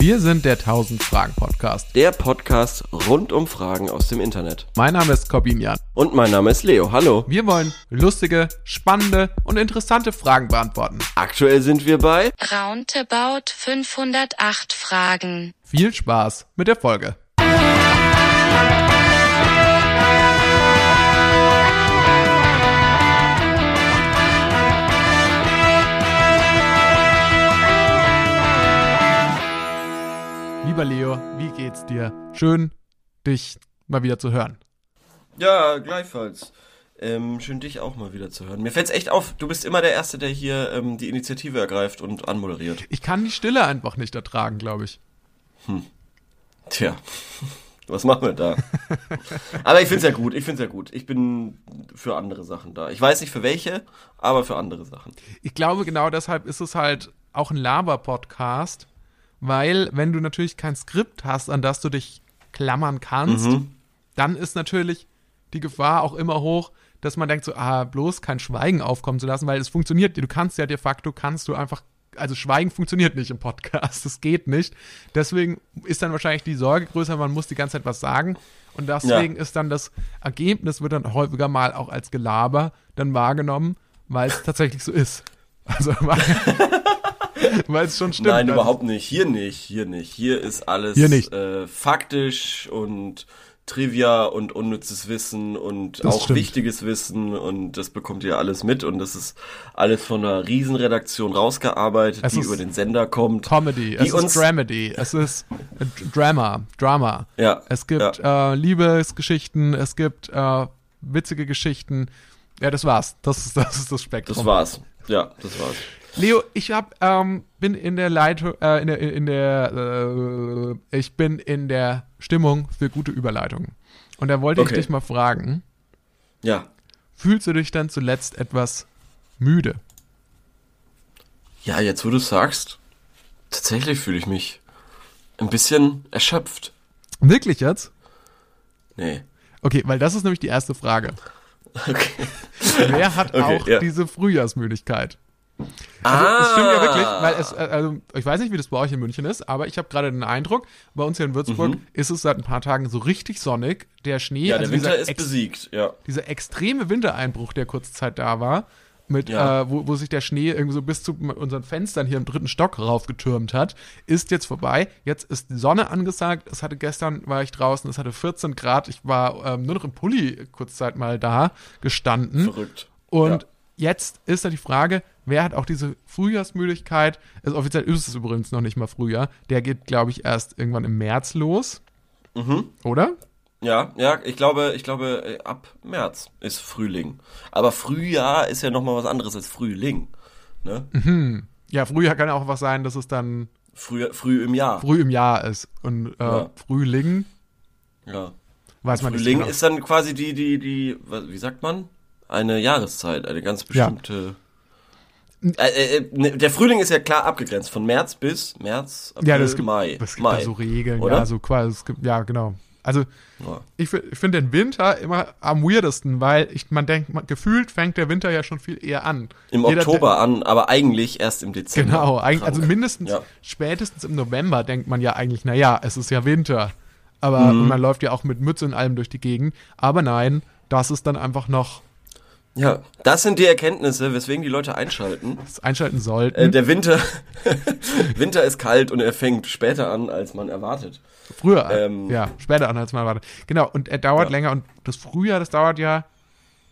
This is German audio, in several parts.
Wir sind der 1000 Fragen Podcast. Der Podcast rund um Fragen aus dem Internet. Mein Name ist Corbin Jan. Und mein Name ist Leo. Hallo. Wir wollen lustige, spannende und interessante Fragen beantworten. Aktuell sind wir bei Roundabout 508 Fragen. Viel Spaß mit der Folge. Lieber Leo, wie geht's dir? Schön, dich mal wieder zu hören. Ja, gleichfalls. Ähm, schön dich auch mal wieder zu hören. Mir fällt's echt auf, du bist immer der Erste, der hier ähm, die Initiative ergreift und anmoderiert. Ich kann die Stille einfach nicht ertragen, glaube ich. Tja, was machen wir da? aber ich find's ja gut, ich find's ja gut. Ich bin für andere Sachen da. Ich weiß nicht für welche, aber für andere Sachen. Ich glaube, genau deshalb ist es halt auch ein Laber-Podcast, weil wenn du natürlich kein Skript hast, an das du dich klammern kannst, dann ist natürlich die Gefahr auch immer hoch, dass man denkt so, ah, bloß kein Schweigen aufkommen zu lassen, weil es funktioniert, du kannst ja de facto, kannst du einfach, also Schweigen funktioniert nicht im Podcast, das geht nicht. Deswegen ist dann wahrscheinlich die Sorge größer, man muss die ganze Zeit was sagen. Und deswegen ist dann das Ergebnis, wird dann häufiger mal auch als Gelaber dann wahrgenommen, weil es tatsächlich so ist. Also, weil es schon stimmt. Nein, Also, überhaupt nicht. Hier nicht, hier nicht. Hier ist alles Hier nicht. Äh, faktisch und Trivia und unnützes Wissen und Das auch stimmt. wichtiges Wissen und das bekommt ihr alles mit und das ist alles von einer Riesenredaktion rausgearbeitet, Es die über den Sender kommt. Comedy, es ist Dramedy, es ist Drama, Drama. Ja, Es gibt äh, Liebesgeschichten, es gibt äh, witzige Geschichten. Ja, das war's. Das ist das, ist das Spektrum. das war's. Ja, das war's. Leo, ich hab, ähm, bin in der Leitung, äh, in der, in der, äh, ich bin in der Stimmung für gute Überleitungen. Und da wollte Okay. ich dich mal fragen, Ja. fühlst du dich dann zuletzt etwas müde? Ja, jetzt wo du sagst, tatsächlich fühle ich mich ein bisschen erschöpft. Wirklich jetzt? Nee. Okay, weil das ist nämlich die erste Frage. Okay. Wer hat Okay, auch ja. diese Frühjahrsmüdigkeit? Also, ah, es stimmt ja wirklich, weil es, äh, also, ich weiß nicht, wie das bei euch in München ist, aber ich habe gerade den Eindruck, bei uns hier in Würzburg ist es seit ein paar Tagen so richtig sonnig. Der Schnee, Mhm. Ja, der also Winter dieser, ist besiegt, ja. dieser extreme Wintereinbruch, der kurze Zeit da war, mit, Ja. äh, wo, wo sich der Schnee irgendwie so bis zu unseren Fenstern hier im dritten Stock raufgetürmt hat, ist jetzt vorbei. Jetzt ist die Sonne angesagt. Es hatte gestern, war ich draußen, es hatte 14 Grad. Ich war ähm, nur noch im Pulli kurz Zeit mal da gestanden. Verrückt. Und Ja. Jetzt ist da die Frage, wer hat auch diese Frühjahrsmüdigkeit? Also offiziell ist es übrigens noch nicht mal Frühjahr. Der geht, glaube ich, erst irgendwann im März los. Mhm. Oder? Ja, ja, ich glaube, ich glaube, äh, ab März ist Frühling. Aber Frühjahr ist ja nochmal was anderes als Frühling. Ne? Ja, Frühjahr kann ja auch was sein, dass es dann Früh, früh im Jahr. früh im Jahr ist. Und äh, Ja. Frühling Ja. weiß man Frühling nicht. genau. ist dann quasi die, die, die, wie sagt man? Eine Jahreszeit, eine ganz bestimmte. Äh, äh, ne, der Frühling ist ja klar abgegrenzt, von März bis März, April, ja, das gibt, Mai. das gibt Mai. da so Regeln, oder? ja, so quasi, gibt, ja, genau. Also Ja. ich, ich finde den Winter immer am weirdesten, weil ich, man denkt, man, gefühlt fängt der Winter ja schon viel eher an. Im Jeder, Oktober an, aber eigentlich erst im Dezember. Genau, eigentlich, also mindestens, Ja. spätestens im November denkt man ja eigentlich, naja, es ist ja Winter. Aber Mhm. man läuft ja auch mit Mütze und allem durch die Gegend. Aber nein, das ist dann einfach noch Ja, das sind die Erkenntnisse, weswegen die Leute einschalten. das einschalten sollten. Äh, der Winter, Winter ist kalt und er fängt später an, als man erwartet. Früher, ähm, ja, später an, als man erwartet. Genau, und er dauert Ja. länger und das Frühjahr, das dauert ja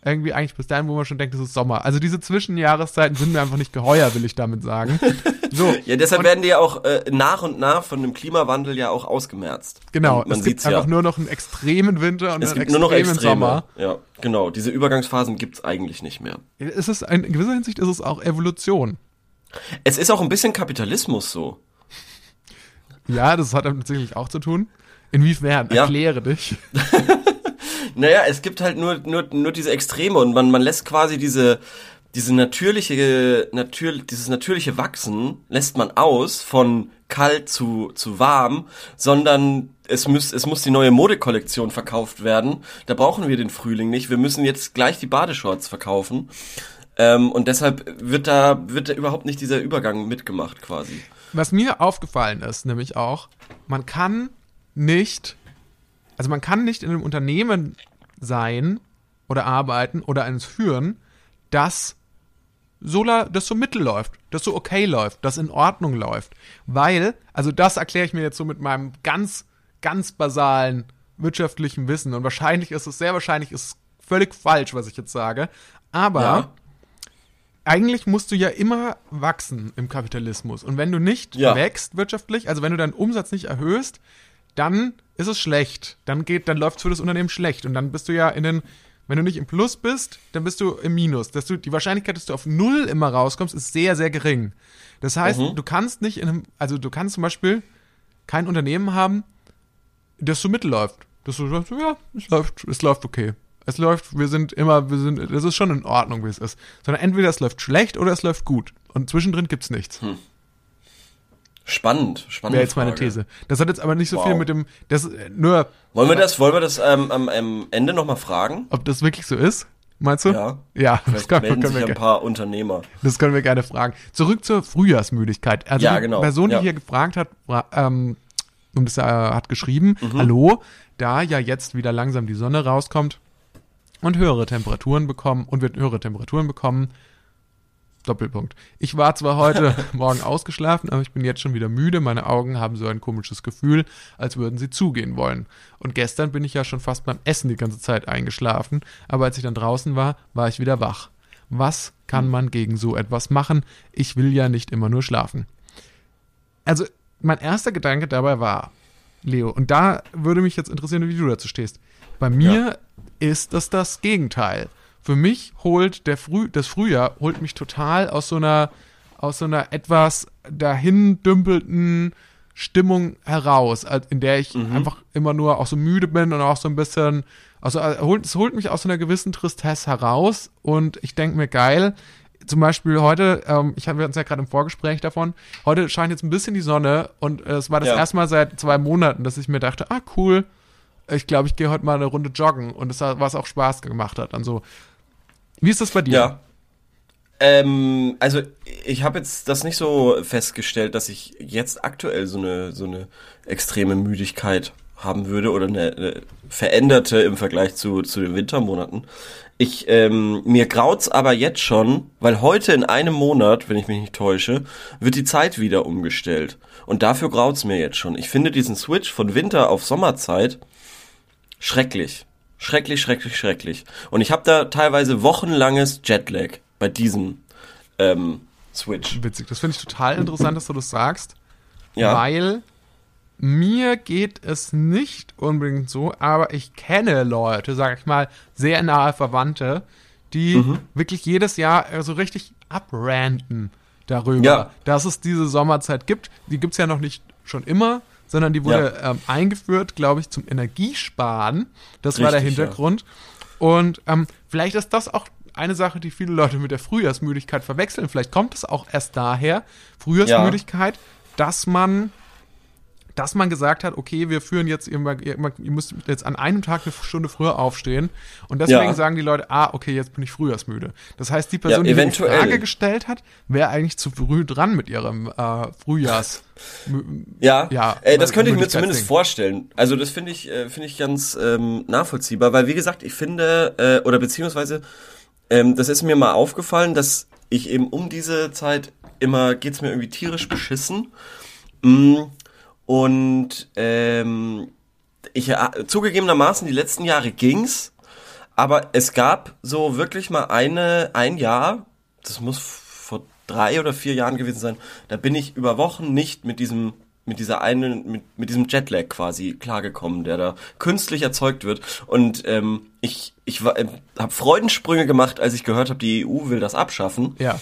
irgendwie eigentlich bis dahin, wo man schon denkt, es ist Sommer. Also diese Zwischenjahreszeiten sind mir einfach nicht geheuer, will ich damit sagen. So, Ja, deshalb und- werden die ja auch äh, nach und nach von dem Klimawandel ja auch ausgemerzt. genau, Und man es gibt einfach ja. nur noch einen extremen Winter und es einen gibt nur noch extremen Extreme. Sommer. Ja, genau. Diese Übergangsphasen gibt's eigentlich nicht mehr. Es ist in gewisser Hinsicht ist es auch Evolution. Es ist auch ein bisschen Kapitalismus so. Ja, das hat damit tatsächlich auch zu tun. Inwiefern? Ja. Erkläre dich. Naja, es gibt halt nur, nur, nur diese Extreme und man, man lässt quasi diese, diese natürliche, natür, dieses natürliche Wachsen lässt man aus von kalt zu, zu warm, sondern es muss, es muss die neue Modekollektion verkauft werden. Da brauchen wir den Frühling nicht. Wir müssen jetzt gleich die Badeshorts verkaufen. Ähm, und deshalb wird da, wird da überhaupt nicht dieser Übergang mitgemacht quasi. Was mir aufgefallen ist, nämlich auch, man kann nicht, also man kann nicht in einem Unternehmen sein oder arbeiten oder eines führen, das so, das so mittel läuft, das so okay läuft, das in Ordnung läuft. Weil, also das erkläre ich mir jetzt so mit meinem ganz, ganz basalen wirtschaftlichen Wissen und wahrscheinlich ist es, sehr wahrscheinlich ist es völlig falsch, was ich jetzt sage, aber Ja. eigentlich musst du ja immer wachsen im Kapitalismus. Und wenn du nicht Ja. wächst wirtschaftlich, also wenn du deinen Umsatz nicht erhöhst, dann ist es schlecht. Dann geht, dann läuft es für das Unternehmen schlecht. Und dann bist du ja in den, wenn du nicht im Plus bist, dann bist du im Minus. Dass du, die Wahrscheinlichkeit, dass du auf Null immer rauskommst, ist sehr, sehr gering. Das heißt, du kannst nicht in einem, also du kannst zum Beispiel kein Unternehmen haben, das so mittelläuft. Das so sagst, ja, es läuft, es läuft okay. Es läuft, wir sind immer, wir sind, das ist schon in Ordnung, wie es ist. Sondern entweder es läuft schlecht oder es läuft gut. Und zwischendrin gibt's nichts. Spannend, spannend. Wäre jetzt meine These. Das hat jetzt aber nicht so Wow. viel mit dem, das, äh, nur, Wollen wir das, wollen wir das ähm, am, am Ende nochmal fragen? ob das wirklich so ist, meinst du? Ja. Ja, das können, melden können, sich wir, ein paar Unternehmer. das können wir gerne fragen. Zurück zur Frühjahrsmüdigkeit. Also Ja, die genau. Person, die Ja. hier gefragt hat, ähm, und das äh, hat geschrieben, Mhm. hallo, da ja jetzt wieder langsam die Sonne rauskommt und höhere Temperaturen bekommen und wir höhere Temperaturen bekommen, Doppelpunkt. Ich war zwar heute Morgen ausgeschlafen, aber ich bin jetzt schon wieder müde. Meine Augen haben so ein komisches Gefühl, als würden sie zugehen wollen. Und gestern bin ich ja schon fast beim Essen die ganze Zeit eingeschlafen, aber als ich dann draußen war, war ich wieder wach. Was kann man gegen so etwas machen? Ich will ja nicht immer nur schlafen. Also, mein erster Gedanke dabei war, Leo, und da würde mich jetzt interessieren, wie du dazu stehst. Bei mir ist das das Gegenteil. Für mich holt der Früh, das Frühjahr holt mich total aus so einer, aus so einer etwas dahin dümpelten Stimmung heraus, in der ich einfach immer nur auch so müde bin und auch so ein bisschen, also äh, es holt mich aus so einer gewissen Tristesse heraus und ich denke mir geil, zum Beispiel heute, ähm, ich habe uns ja gerade im Vorgespräch davon, heute scheint jetzt ein bisschen die Sonne und äh, es war das Ja. erste Mal seit zwei Monaten, dass ich mir dachte, ah cool, ich glaube, ich gehe heute mal eine Runde joggen und es war- was auch Spaß gemacht hat. Also, wie ist das bei dir? Ja. Ähm, also ich habe jetzt das nicht so festgestellt, dass ich jetzt aktuell so eine so eine extreme Müdigkeit haben würde oder eine, eine veränderte im Vergleich zu zu den Wintermonaten. Ich ähm, mir graut's aber jetzt schon, weil heute in einem Monat, wenn ich mich nicht täusche, wird die Zeit wieder umgestellt und dafür graut's mir jetzt schon. Ich finde diesen Switch von Winter auf Sommerzeit schrecklich. Schrecklich, schrecklich, schrecklich. Und ich habe da teilweise wochenlanges Jetlag bei diesem ähm, Switch. Witzig, das finde ich total interessant, dass du das sagst, Ja. weil mir geht es nicht unbedingt so, aber ich kenne Leute, sag ich mal, sehr nahe Verwandte, die Mhm. wirklich jedes Jahr äh, so richtig abranten darüber, Ja. dass es diese Sommerzeit gibt. Die gibt's ja noch nicht schon immer, sondern die wurde ähm, eingeführt, glaube ich, zum Energiesparen. Das war der Richtig, ja. Hintergrund. Und ähm, vielleicht ist das auch eine Sache, die viele Leute mit der Frühjahrsmüdigkeit verwechseln. Vielleicht kommt es auch erst daher, Frühjahrsmüdigkeit, dass man dass man gesagt hat, okay, wir führen jetzt, ihr, ihr, müsst jetzt an einem Tag eine Stunde früher aufstehen. Und deswegen Ja. sagen die Leute, ah, okay, jetzt bin ich frühjahrsmüde. Das heißt, die Person, Ja, die die. Frage gestellt hat, wäre eigentlich zu früh dran mit ihrem äh, Frühjahrs. Ja, Ja, äh, das könnte ich mir zumindest vorstellen. Also das finde ich, äh, finde ich ganz ähm, nachvollziehbar, weil wie gesagt, ich finde, äh, oder beziehungsweise, ähm, das ist mir mal aufgefallen, dass ich eben um diese Zeit immer, geht's mir irgendwie tierisch beschissen. Mm, und ähm, ich äh, zugegebenermaßen die letzten Jahre ging's, aber es gab so wirklich mal eine ein Jahr, das muss vor drei oder vier Jahren gewesen sein, da bin ich über Wochen nicht mit diesem mit dieser einen mit, mit diesem Jetlag quasi klargekommen, der da künstlich erzeugt wird und ähm, ich ich äh, habe Freudensprünge gemacht, als ich gehört habe, die EU will das abschaffen. Ja.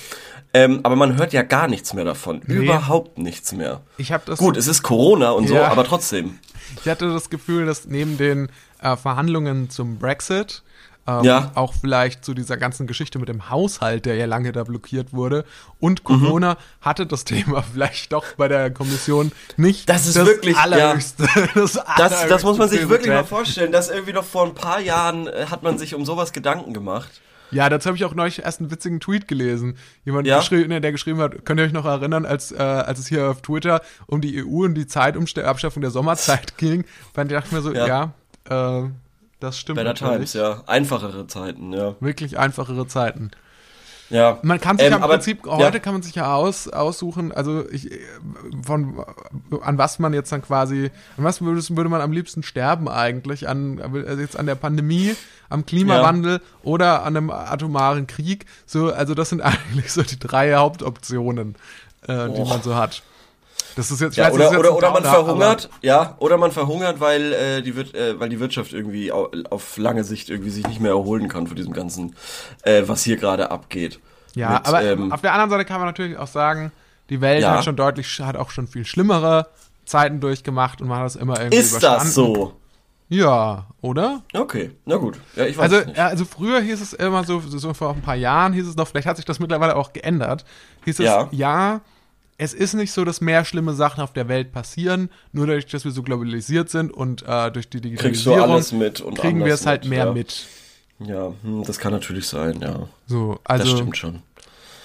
Ähm, aber man hört ja gar nichts mehr davon, Nee. überhaupt nichts mehr. Ich habe das. Gut, es ist Corona und so, Ja. aber trotzdem. Ich hatte das Gefühl, dass neben den äh, Verhandlungen zum Brexit ähm, Ja. auch vielleicht zu dieser ganzen Geschichte mit dem Haushalt, der ja lange da blockiert wurde, und Mhm. Corona hatte das Thema vielleicht doch bei der Kommission nicht Das ist wirklich- ja. allerhöchste. Das, Das, das muss man sich wirklich mal vorstellen, dass irgendwie noch vor ein paar Jahren äh, hat man sich um sowas Gedanken gemacht. Ja, dazu habe ich auch neulich erst einen witzigen Tweet gelesen. Jemand, Ja? geschrieben, der geschrieben hat, könnt ihr euch noch erinnern, als, äh, als es hier auf Twitter um die EU und die Zeitumabschaffung der Sommerzeit ging? Dann dachte ich mir so, ja, Ja. äh, das stimmt Better natürlich. Times, ja. Einfachere Zeiten, ja. Wirklich einfachere Zeiten. Ja. Man kann sich Ähm, ja im aber- Prinzip, ja. heute kann man sich ja aus, aussuchen, also ich, äh, von, an was man jetzt dann quasi, an was würde, würde man am liebsten sterben eigentlich? An, also jetzt an der Pandemie, am Klimawandel oder an einem atomaren Krieg? So, also das sind eigentlich so die drei Hauptoptionen, äh, die man so hat. Das ist jetzt, Ja, weiß, oder, jetzt oder, oder man verhungert, ja, oder man verhungert, weil, äh, die, Wir- äh, weil die Wirtschaft irgendwie au- auf lange Sicht irgendwie sich nicht mehr erholen kann von diesem ganzen, äh, was hier gerade abgeht. Ja, Mit, aber ähm, auf der anderen Seite kann man natürlich auch sagen, die Welt Ja. hat schon deutlich, hat auch schon viel schlimmere Zeiten durchgemacht und man hat das immer irgendwie ist überstanden. das so? Ja, oder? Okay, na gut. Ja, ich weiß Also, nicht. also früher hieß es immer so, so vor ein paar Jahren hieß es noch, vielleicht hat sich das mittlerweile auch geändert, hieß es, Ja. ja, es ist nicht so, dass mehr schlimme Sachen auf der Welt passieren, nur dadurch, dass wir so globalisiert sind und äh, durch die Digitalisierung kriegen wir es halt mit, mehr ja. mit. Ja, hm, das kann natürlich sein, ja. So, Das also stimmt schon.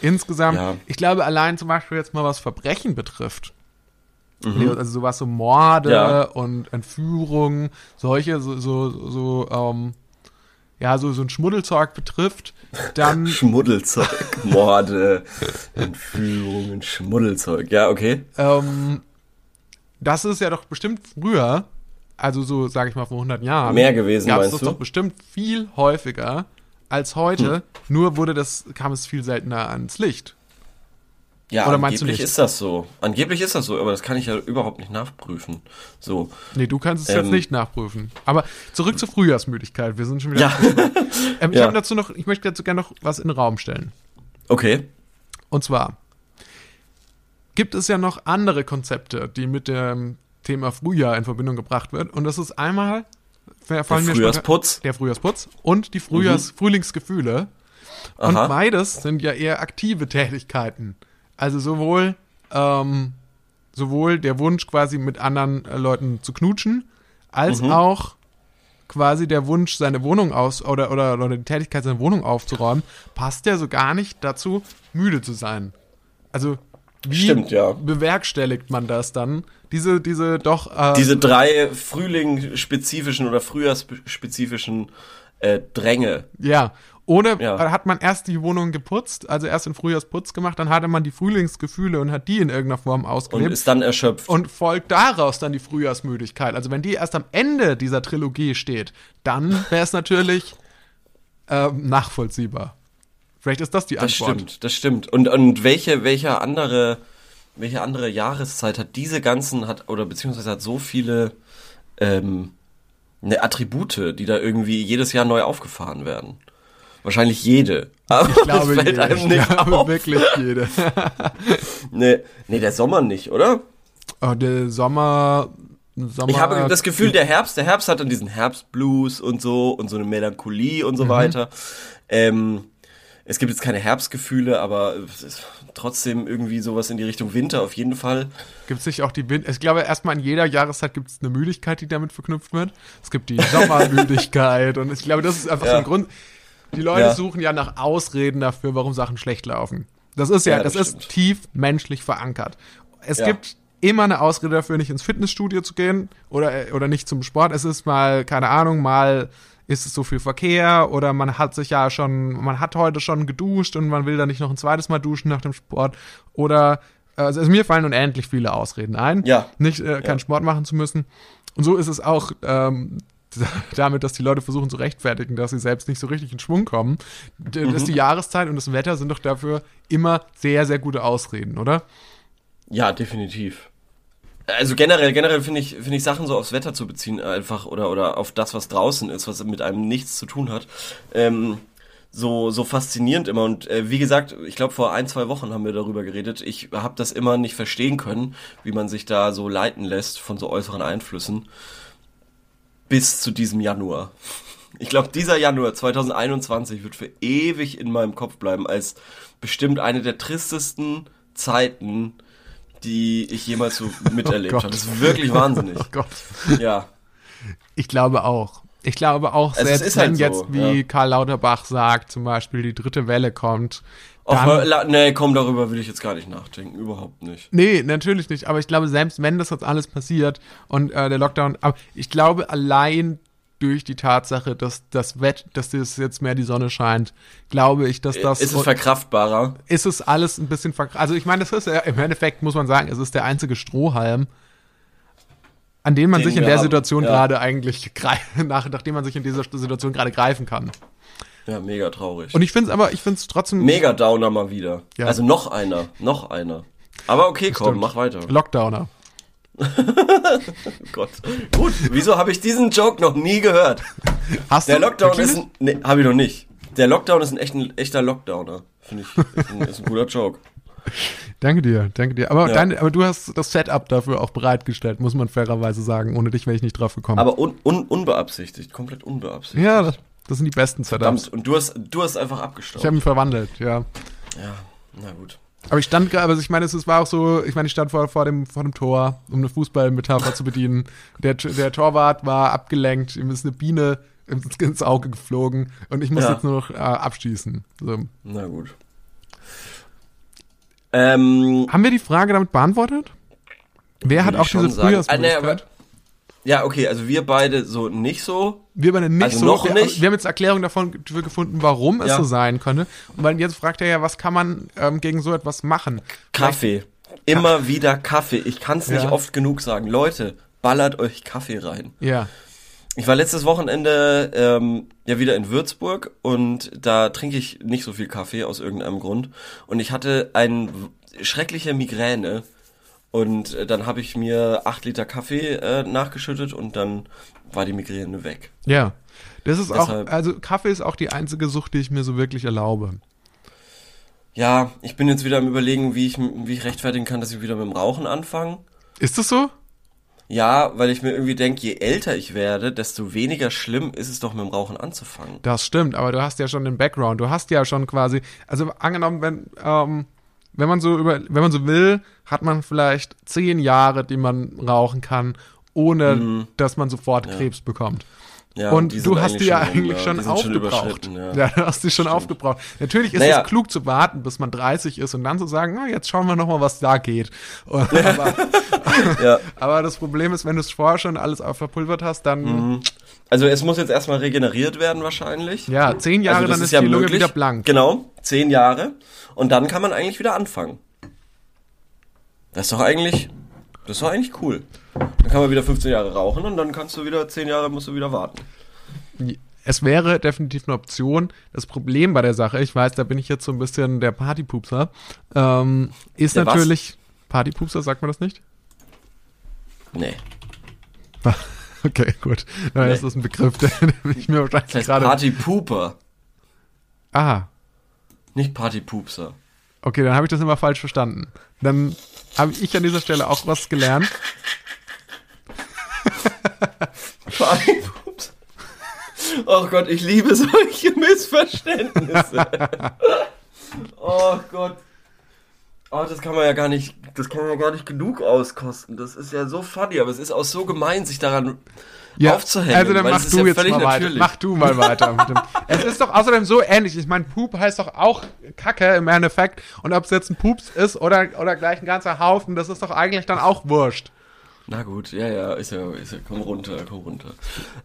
insgesamt, Ja. ich glaube, allein zum Beispiel jetzt mal was Verbrechen betrifft, also sowas so Morde Mhm. Ja. und Entführung, solche, so, so, so, ähm, ja, so, so ein Schmuddelzeug betrifft, dann Schmuddelzeug, Morde, Entführungen, Schmuddelzeug. Ja, okay. Ähm, das ist ja doch bestimmt früher, also so, sage ich mal, vor 100 Jahren. Mehr gewesen, meinst das du? doch bestimmt viel häufiger als heute. Hm. Nur wurde das, kam es viel seltener ans Licht. Ja, Oder meinst du angeblich nicht? ist das so. Angeblich ist das so, aber das kann ich ja überhaupt nicht nachprüfen. So. Nee, du kannst es Ähm. jetzt nicht nachprüfen. Aber zurück zur Frühjahrsmüdigkeit. Wir sind schon wieder. Ja, ähm, ich ja. habe dazu noch, ich möchte dazu gerne noch was in den Raum stellen. okay. Und zwar gibt es ja noch andere Konzepte, die mit dem Thema Frühjahr in Verbindung gebracht wird. Und das ist einmal Der Frühjahrsputz. der Frühjahrsputz und die Frühjahrs Frühlingsgefühle. Und Aha. beides sind ja eher aktive Tätigkeiten. Also sowohl, ähm, sowohl der Wunsch quasi mit anderen äh, Leuten zu knutschen, als Mhm. auch quasi der Wunsch, seine Wohnung aus oder, oder, oder die Tätigkeit, seine Wohnung aufzuräumen, passt ja so gar nicht dazu, müde zu sein. Also wie Stimmt, ja. bewerkstelligt man das dann? Diese, diese doch äh, Diese drei Frühling-spezifischen oder Frühjahrsspezifischen äh, Dränge. Ja. Oder Ja. hat man erst die Wohnung geputzt, also erst den Frühjahrsputz gemacht, dann hatte man die Frühlingsgefühle und hat die in irgendeiner Form Und ausgelebt ist dann erschöpft. und, folgt daraus dann die Frühjahrsmüdigkeit. Also wenn die erst am Ende dieser Trilogie steht, dann wäre es natürlich ähm, nachvollziehbar. Vielleicht ist das die das Antwort. stimmt, das stimmt. Und, und welche, welche andere, welche andere Jahreszeit hat diese ganzen, hat, oder beziehungsweise hat so viele ähm, ne, Attribute, die da irgendwie jedes Jahr neu aufgefahren werden? Wahrscheinlich jede. Aber Ich glaube, fällt jede. einem ich nicht glaube auf. wirklich jede. Nee, nee, der Sommer nicht, oder? Oh, der Sommer, Sommer. Ich habe das Gefühl, der Herbst, der Herbst hat dann diesen Herbstblues und so und so eine Melancholie und so weiter. Ähm, es gibt jetzt keine Herbstgefühle, aber trotzdem irgendwie sowas in die Richtung Winter auf jeden Fall. Gibt es nicht auch die Wind Ich glaube, erstmal in jeder Jahreszeit gibt es eine Müdigkeit, die damit verknüpft wird. Es gibt die Sommermüdigkeit und ich glaube, das ist einfach so Ja. ein Grund. Die Leute Ja. suchen ja nach Ausreden dafür, warum Sachen schlecht laufen. Das ist ja, Ja, das, das ist tief menschlich verankert. Es Ja. gibt immer eine Ausrede dafür, nicht ins Fitnessstudio zu gehen oder, oder nicht zum Sport. Es ist mal, keine Ahnung, mal ist es so viel Verkehr oder man hat sich ja schon, man hat heute schon geduscht und man will dann nicht noch ein zweites Mal duschen nach dem Sport oder also, also mir fallen unendlich viele Ausreden ein, Ja. nicht äh, keinen Ja. Sport machen zu müssen. Und so ist es auch ähm, damit, dass die Leute versuchen zu rechtfertigen, dass sie selbst nicht so richtig in Schwung kommen. D- Mhm. Das die Jahreszeit und das Wetter sind doch dafür immer sehr, sehr gute Ausreden, oder? Ja, definitiv. Also generell, generell finde ich, finde ich Sachen so aufs Wetter zu beziehen einfach oder, oder auf das, was draußen ist, was mit einem nichts zu tun hat, ähm, so, so faszinierend immer. Und äh, wie gesagt, ich glaube, vor ein, zwei Wochen haben wir darüber geredet. Ich habe das immer nicht verstehen können, wie man sich da so leiten lässt von so äußeren Einflüssen. Bis zu diesem Januar. Ich glaube, dieser Januar 2021 wird für ewig in meinem Kopf bleiben als bestimmt eine der tristesten Zeiten, die ich jemals so miterlebt Gott. habe. Das ist wirklich wahnsinnig. Oh Gott. Ja. Ich glaube auch. Ich glaube auch, Also es selbst ist halt wenn so, jetzt, wie ja. Karl Lauterbach sagt, zum Beispiel die dritte Welle kommt, La- nee, komm, darüber will ich jetzt gar nicht nachdenken. Überhaupt nicht. Nee, natürlich nicht. Aber ich glaube, selbst wenn das jetzt alles passiert und äh, der Lockdown, aber ich glaube allein durch die Tatsache, dass das Wett, dass das jetzt mehr die Sonne scheint, glaube ich, dass das ist es verkraftbarer? ist es alles ein bisschen verk Also ich meine, das ist ja im Endeffekt muss man sagen, es ist der einzige Strohhalm, an den man Den sich in der haben, Situation ja. gerade eigentlich nach, nachdem man sich in dieser Situation gerade greifen kann. Ja, mega traurig. Und ich finde es aber, ich finde es trotzdem mega Downer mal wieder. Ja. Also noch einer, noch einer. Aber okay, komm, stimmt. mach weiter. Lockdowner. Gott. Gut, wieso habe ich diesen Joke noch nie gehört? Hast Der du Lockdown ist ein, nee, habe ich noch nicht. Der Lockdown ist ein, echt, ein echter Lockdowner. Finde ich, ist ein, ist ein guter Joke. Danke dir, danke dir. Aber, Ja. dein, aber du hast das Setup dafür auch bereitgestellt, muss man fairerweise sagen. Ohne dich wäre ich nicht drauf gekommen. Aber un, un, unbeabsichtigt, komplett unbeabsichtigt. ja, das, das sind die besten Setups. Verdammt, und du hast, du hast einfach Ich abgestaubt. habe ihn verwandelt, ja. Ja, na gut. Aber ich stand gerade, also ich meine, es war auch so, ich meine, ich stand vor, vor, dem, vor dem Tor, um eine Fußballmetapher zu bedienen. Der, der Torwart war abgelenkt, ihm ist eine Biene ins, Auge geflogen und ich muss Ja. jetzt nur noch äh, abschießen. So. Na gut. Ähm, Haben wir die Frage damit beantwortet? Wer hat auch ich schon diese. Ah, Frühjahrsmöglichkeit? Ja, okay, also wir beide so nicht so. Wir beide nicht Also so. noch wir, nicht? wir haben jetzt Erklärung davon ge- gefunden, warum es Ja. so sein könnte. Und weil jetzt fragt er ja, was kann man ähm, gegen so etwas machen? Kaffee. Immer wieder Kaffee. Ich kann es nicht Ja. oft genug sagen. Leute, ballert euch Kaffee rein. Ja. Ich war letztes Wochenende ähm, ja wieder in Würzburg und da trinke ich nicht so viel Kaffee aus irgendeinem Grund. Und ich hatte eine schreckliche Migräne. Und äh, dann habe ich mir acht Liter Kaffee äh, nachgeschüttet und dann war die Migräne weg. Ja. Das ist Deshalb- auch, also Kaffee ist auch die einzige Sucht, die ich mir so wirklich erlaube. Ja, ich bin jetzt wieder am überlegen, wie ich, wie ich rechtfertigen kann, dass ich wieder mit dem Rauchen anfange. Ist das so? Ja, weil ich mir irgendwie denke, je älter ich werde, desto weniger schlimm ist es doch mit dem Rauchen anzufangen. Das stimmt, aber du hast ja schon den Background. Du hast ja schon quasi, also angenommen, wenn, ähm, wenn man so über, wenn man so will, hat man vielleicht zehn Jahre, die man rauchen kann, ohne dass man sofort Krebs bekommt. Ja, und du hast die ja schon eigentlich ja, schon schon aufgebraucht. überschritten, ja. ja, du hast die schon aufgebraucht. Natürlich ist Naja. es klug zu warten, bis man 30 ist und dann zu sagen, na, jetzt schauen wir noch mal, was da geht. Und, aber, Ja. aber das Problem ist, wenn du es vorher schon alles verpulvert hast, dann, Mhm. Also es muss jetzt erstmal regeneriert werden wahrscheinlich. ja, zehn Jahre, also das dann ist, ja die Lunge wieder blank. Genau, zehn Jahre. Und dann kann man eigentlich wieder anfangen. Das ist doch eigentlich, das ist doch eigentlich cool. Dann kann man wieder 15 Jahre rauchen und dann kannst du wieder, 10 Jahre musst du wieder warten. Es wäre definitiv eine Option. Das Problem bei der Sache, ich weiß, da bin ich jetzt so ein bisschen der Partypupser, ähm, ist Der was? natürlich. Partypupser, sagt man das nicht? Nee. Okay, gut. Nee. ist das ein Begriff, der, der ich mir Das wahrscheinlich heißt gerade. Partypooper, Ah, nicht Partypupser. Okay, dann habe ich das immer falsch verstanden. Dann habe ich an dieser Stelle auch was gelernt. Oh Gott, ich liebe solche Missverständnisse. oh Gott. Oh, das kann man ja gar nicht, das kann man ja gar nicht genug auskosten. Das ist ja so funny, aber es ist auch so gemein, sich daran aufzuhängen. Also dann mach du ja jetzt mal weiter. natürlich. Mach du mal weiter. es ist doch außerdem so ähnlich. Ich meine, Poop heißt doch auch Kacke im Endeffekt. Und ob es jetzt ein Pups ist oder, oder gleich ein ganzer Haufen, das ist doch eigentlich dann auch wurscht. Na gut, ja, ja, ist ja, ist ja, komm runter, komm runter.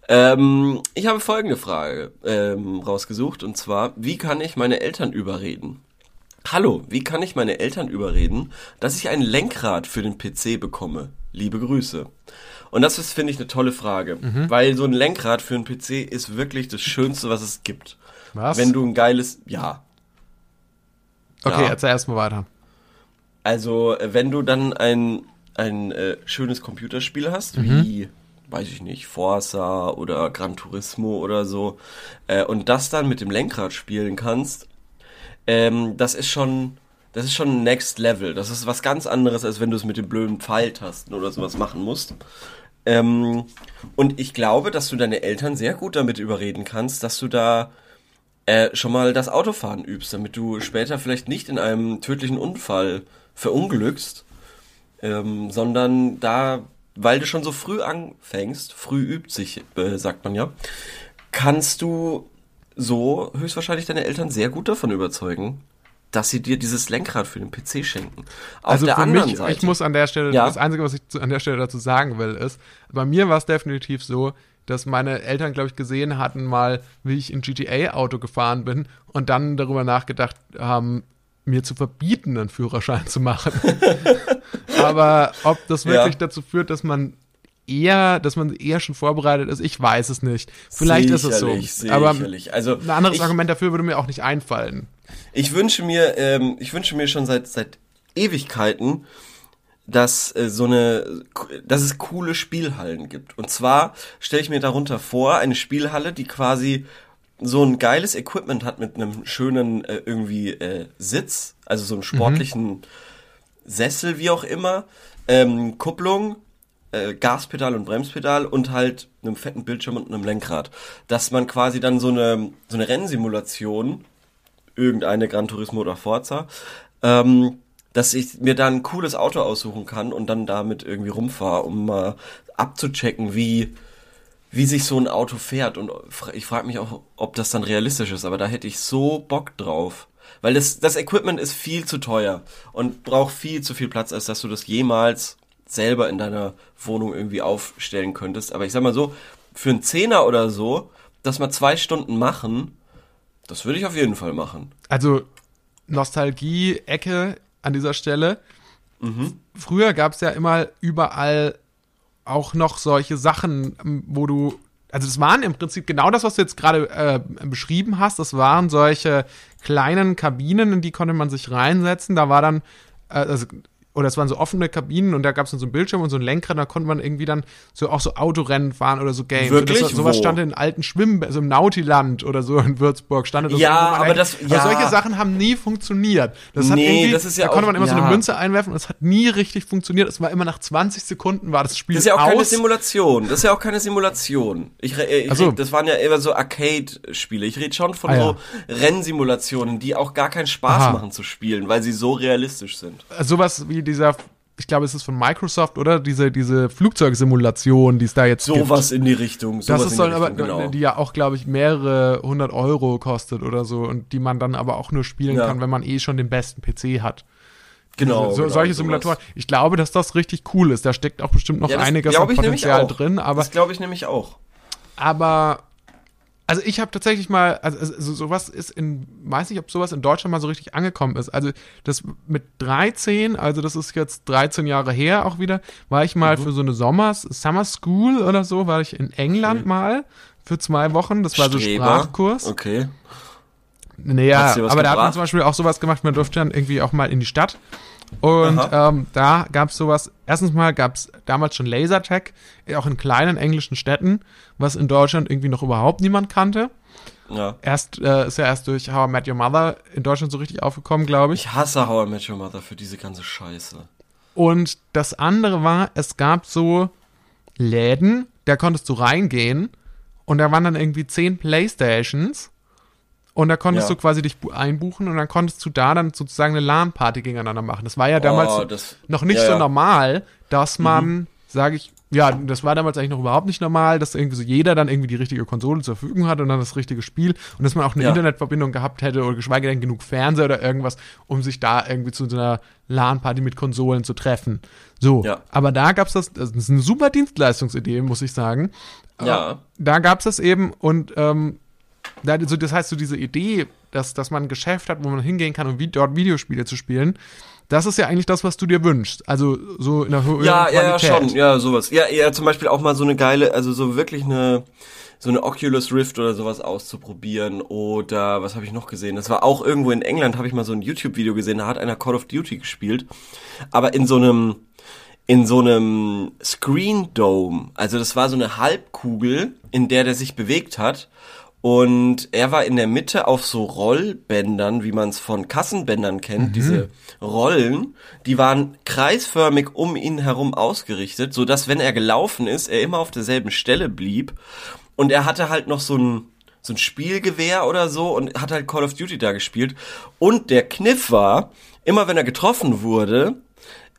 Ähm, ich habe folgende Frage ähm, rausgesucht und zwar, wie kann ich meine Eltern überreden? Hallo, wie kann ich meine Eltern überreden, dass ich ein Lenkrad für den PC bekomme? Liebe Grüße. Und das ist, finde ich, eine tolle Frage, weil so ein Lenkrad für einen PC ist wirklich das Schönste, was es gibt. Was? Wenn du ein geiles, ja, okay, ja. erzähl erst mal weiter. Also, äh, wenn du dann ein, ein äh, schönes Computerspiel hast, wie, weiß ich nicht, Forza oder Gran Turismo oder so, äh, und das dann mit dem Lenkrad spielen kannst, ähm, das ist schon, das ist schon Next Level. Das ist was ganz anderes, als wenn du es mit den blöden Pfeiltasten oder sowas machen musst. Ähm, und ich glaube, dass du deine Eltern sehr gut damit überreden kannst, dass du da äh, schon mal das Autofahren übst, damit du später vielleicht nicht in einem tödlichen Unfall verunglückst, ähm, sondern da weil du schon so früh anfängst, früh übt sich, äh, sagt man ja, kannst du so höchstwahrscheinlich deine Eltern sehr gut davon überzeugen, dass sie dir dieses Lenkrad für den PC schenken. Auf also der für anderen mich, Seite. ich muss an der Stelle, Ja. das Einzige, was ich an der Stelle dazu sagen will, ist, bei mir war es definitiv so, dass meine Eltern, glaube ich, gesehen hatten mal, wie ich in GTA-Auto gefahren bin und dann darüber nachgedacht haben, mir zu verbieten, einen Führerschein zu machen. Aber ob das wirklich Ja. dazu führt, dass man eher, dass man eher schon vorbereitet ist, ich weiß es nicht. Vielleicht ist es so. Sicherlich, Aber sicherlich. Also ein anderes ich, Argument dafür würde mir auch nicht einfallen. Ich wünsche mir, ähm, ich wünsche mir schon seit seit Ewigkeiten, dass äh, so eine, dass es coole Spielhallen gibt. Und zwar stelle ich mir darunter vor eine Spielhalle, die quasi so ein geiles Equipment hat mit einem schönen äh, irgendwie äh, Sitz, also so einen sportlichen Sessel, wie auch immer, ähm, Kupplung, äh, Gaspedal und Bremspedal und halt einem fetten Bildschirm und einem Lenkrad. Dass man quasi dann so eine, so eine Rennsimulation, irgendeine Gran Turismo oder Forza, ähm, dass ich mir dann ein cooles Auto aussuchen kann und dann damit irgendwie rumfahre, um mal abzuchecken, wie, wie sich so ein Auto fährt. Und ich frage mich auch, ob das dann realistisch ist, aber da hätte ich so Bock drauf. Weil das, das Equipment ist viel zu teuer und braucht viel zu viel Platz, als dass du das jemals selber in deiner Wohnung irgendwie aufstellen könntest. Aber ich sag mal so, für einen Zehner oder so, das mal zwei Stunden machen, das würde ich auf jeden Fall machen. Also Nostalgie-Ecke an dieser Stelle. Früher gab es ja immer überall auch noch solche Sachen, ähm, wo du, also das waren im Prinzip genau das, was du jetzt gerade äh, beschrieben hast. Das waren solche kleinen Kabinen, in die konnte man sich reinsetzen. Da war dann, äh, also, oder es waren so offene Kabinen und da gab es dann so einen Bildschirm und so ein Lenkrad, da konnte man irgendwie dann so auch so Autorennen fahren oder so Games. Wirklich? Das, sowas Wo? stand in alten Schwimmen, also im Nautiland oder so in Würzburg stand das Ja, aber das- aber ja. solche Sachen haben nie funktioniert. Das hat Nee, irgendwie, das ist ja da konnte auch- man immer so ja. eine Münze einwerfen und es hat nie richtig funktioniert. Es war immer nach 20 Sekunden war das Spiel Das ist ja auch keine aus. Simulation. Das ist ja auch keine Simulation. Ich, ich so. red, das waren ja immer so Arcade-Spiele. Ich rede schon von Ah, ja. so Rennsimulationen, die auch gar keinen Spaß Aha. machen zu spielen, weil sie so realistisch sind. Sowas wie dieser, ich glaube, es ist von Microsoft, oder? Diese, diese Flugzeugsimulation, die es da jetzt gibt. Sowas in die Richtung. Sowas Das ist die soll aber, genau. die ja auch, glaube ich, mehrere hundert Euro kostet oder so und die man dann aber auch nur spielen Ja. kann, wenn man eh schon den besten PC hat. genau, so, genau, solche sowas. Simulatoren. Ich glaube, dass das richtig cool ist. Da steckt auch bestimmt noch Ja, einiges an Potenzial drin, aber das glaube ich nämlich auch. Aber also ich habe tatsächlich mal, also, also sowas ist in, weiß nicht, ob sowas in Deutschland mal so richtig angekommen ist. Also das mit 13, also das ist jetzt 13 Jahre her auch wieder, war ich Mhm. mal für so eine Sommers, Summer School oder so, war ich in England mal für zwei Wochen. Das war so Streber. Sprachkurs. Okay. Naja, aber da hat man gebracht? zum Beispiel auch sowas gemacht, man durfte dann irgendwie auch mal in die Stadt. Und ähm, da gab's sowas, erstens mal gab's damals schon Lasertag, auch in kleinen englischen Städten, was in Deutschland irgendwie noch überhaupt niemand kannte. Ja. Erst äh, ist ja erst durch How I Met Your Mother in Deutschland so richtig aufgekommen, glaube ich. Ich hasse How I Met Your Mother für diese ganze Scheiße. Und das andere war, es gab so Läden, da konntest du reingehen und da waren dann irgendwie zehn Playstations und da konntest Ja. du quasi dich bu- einbuchen und dann konntest du da dann sozusagen eine LAN-Party gegeneinander machen. Das war ja damals Oh, das- noch nicht ja, so ja. Mhm. normal, dass man, sage ich, ja, das war damals eigentlich noch überhaupt nicht normal, dass irgendwie so jeder dann irgendwie die richtige Konsole zur Verfügung hat und dann das richtige Spiel und dass man auch eine. Internetverbindung gehabt hätte oder geschweige denn genug Fernseher oder irgendwas, um sich da irgendwie zu so einer LAN-Party mit Konsolen zu treffen. So, Ja. aber da gab's das, das ist eine super Dienstleistungsidee, muss ich sagen. Ja. Da gab's das eben und ähm, da, so, das heißt, so diese Idee, dass, dass man ein Geschäft hat, wo man hingehen kann, um vi dort Videospiele zu spielen, das ist ja eigentlich das, was du dir wünschst. Also so in der höheren Ja, ja, ja, schon. Ja, sowas. Ja, ja, zum Beispiel auch mal so eine geile, also so wirklich eine, so eine Oculus Rift oder sowas auszuprobieren. Oder was habe ich noch gesehen? Das war auch irgendwo in England, habe ich mal so ein YouTube-Video gesehen, da hat einer Call of Duty gespielt. Aber in so einem, in so einem Screen Dome. Also das war so eine Halbkugel, in der der sich bewegt hat. Und er war in der Mitte auf so Rollbändern, wie man es von Kassenbändern kennt, diese Rollen, die waren kreisförmig um ihn herum ausgerichtet, so dass wenn er gelaufen ist, er immer auf derselben Stelle blieb. Und er hatte halt noch so ein so ein Spielgewehr oder so und hat halt Call of Duty da gespielt. Und der Kniff war, immer wenn er getroffen wurde,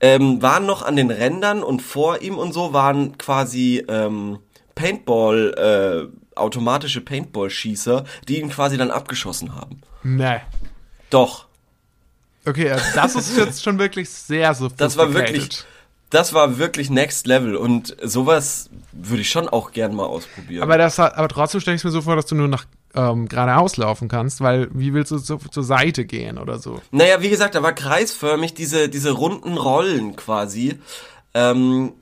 ähm, waren noch an den Rändern und vor ihm und so waren quasi ähm, Paintball, äh, automatische Paintball-Schießer, die ihn quasi dann abgeschossen haben. Nee. Doch. Okay, also das ist jetzt schon wirklich sehr so Das war wirklich, das war wirklich next level und sowas würde ich schon auch gern mal ausprobieren. Aber, das, aber trotzdem stelle ich mir so vor, dass du nur nach ähm, geradeaus laufen kannst, weil wie willst du zu, zur Seite gehen oder so? Naja, wie gesagt, da war kreisförmig diese, diese runden Rollen quasi, ähm,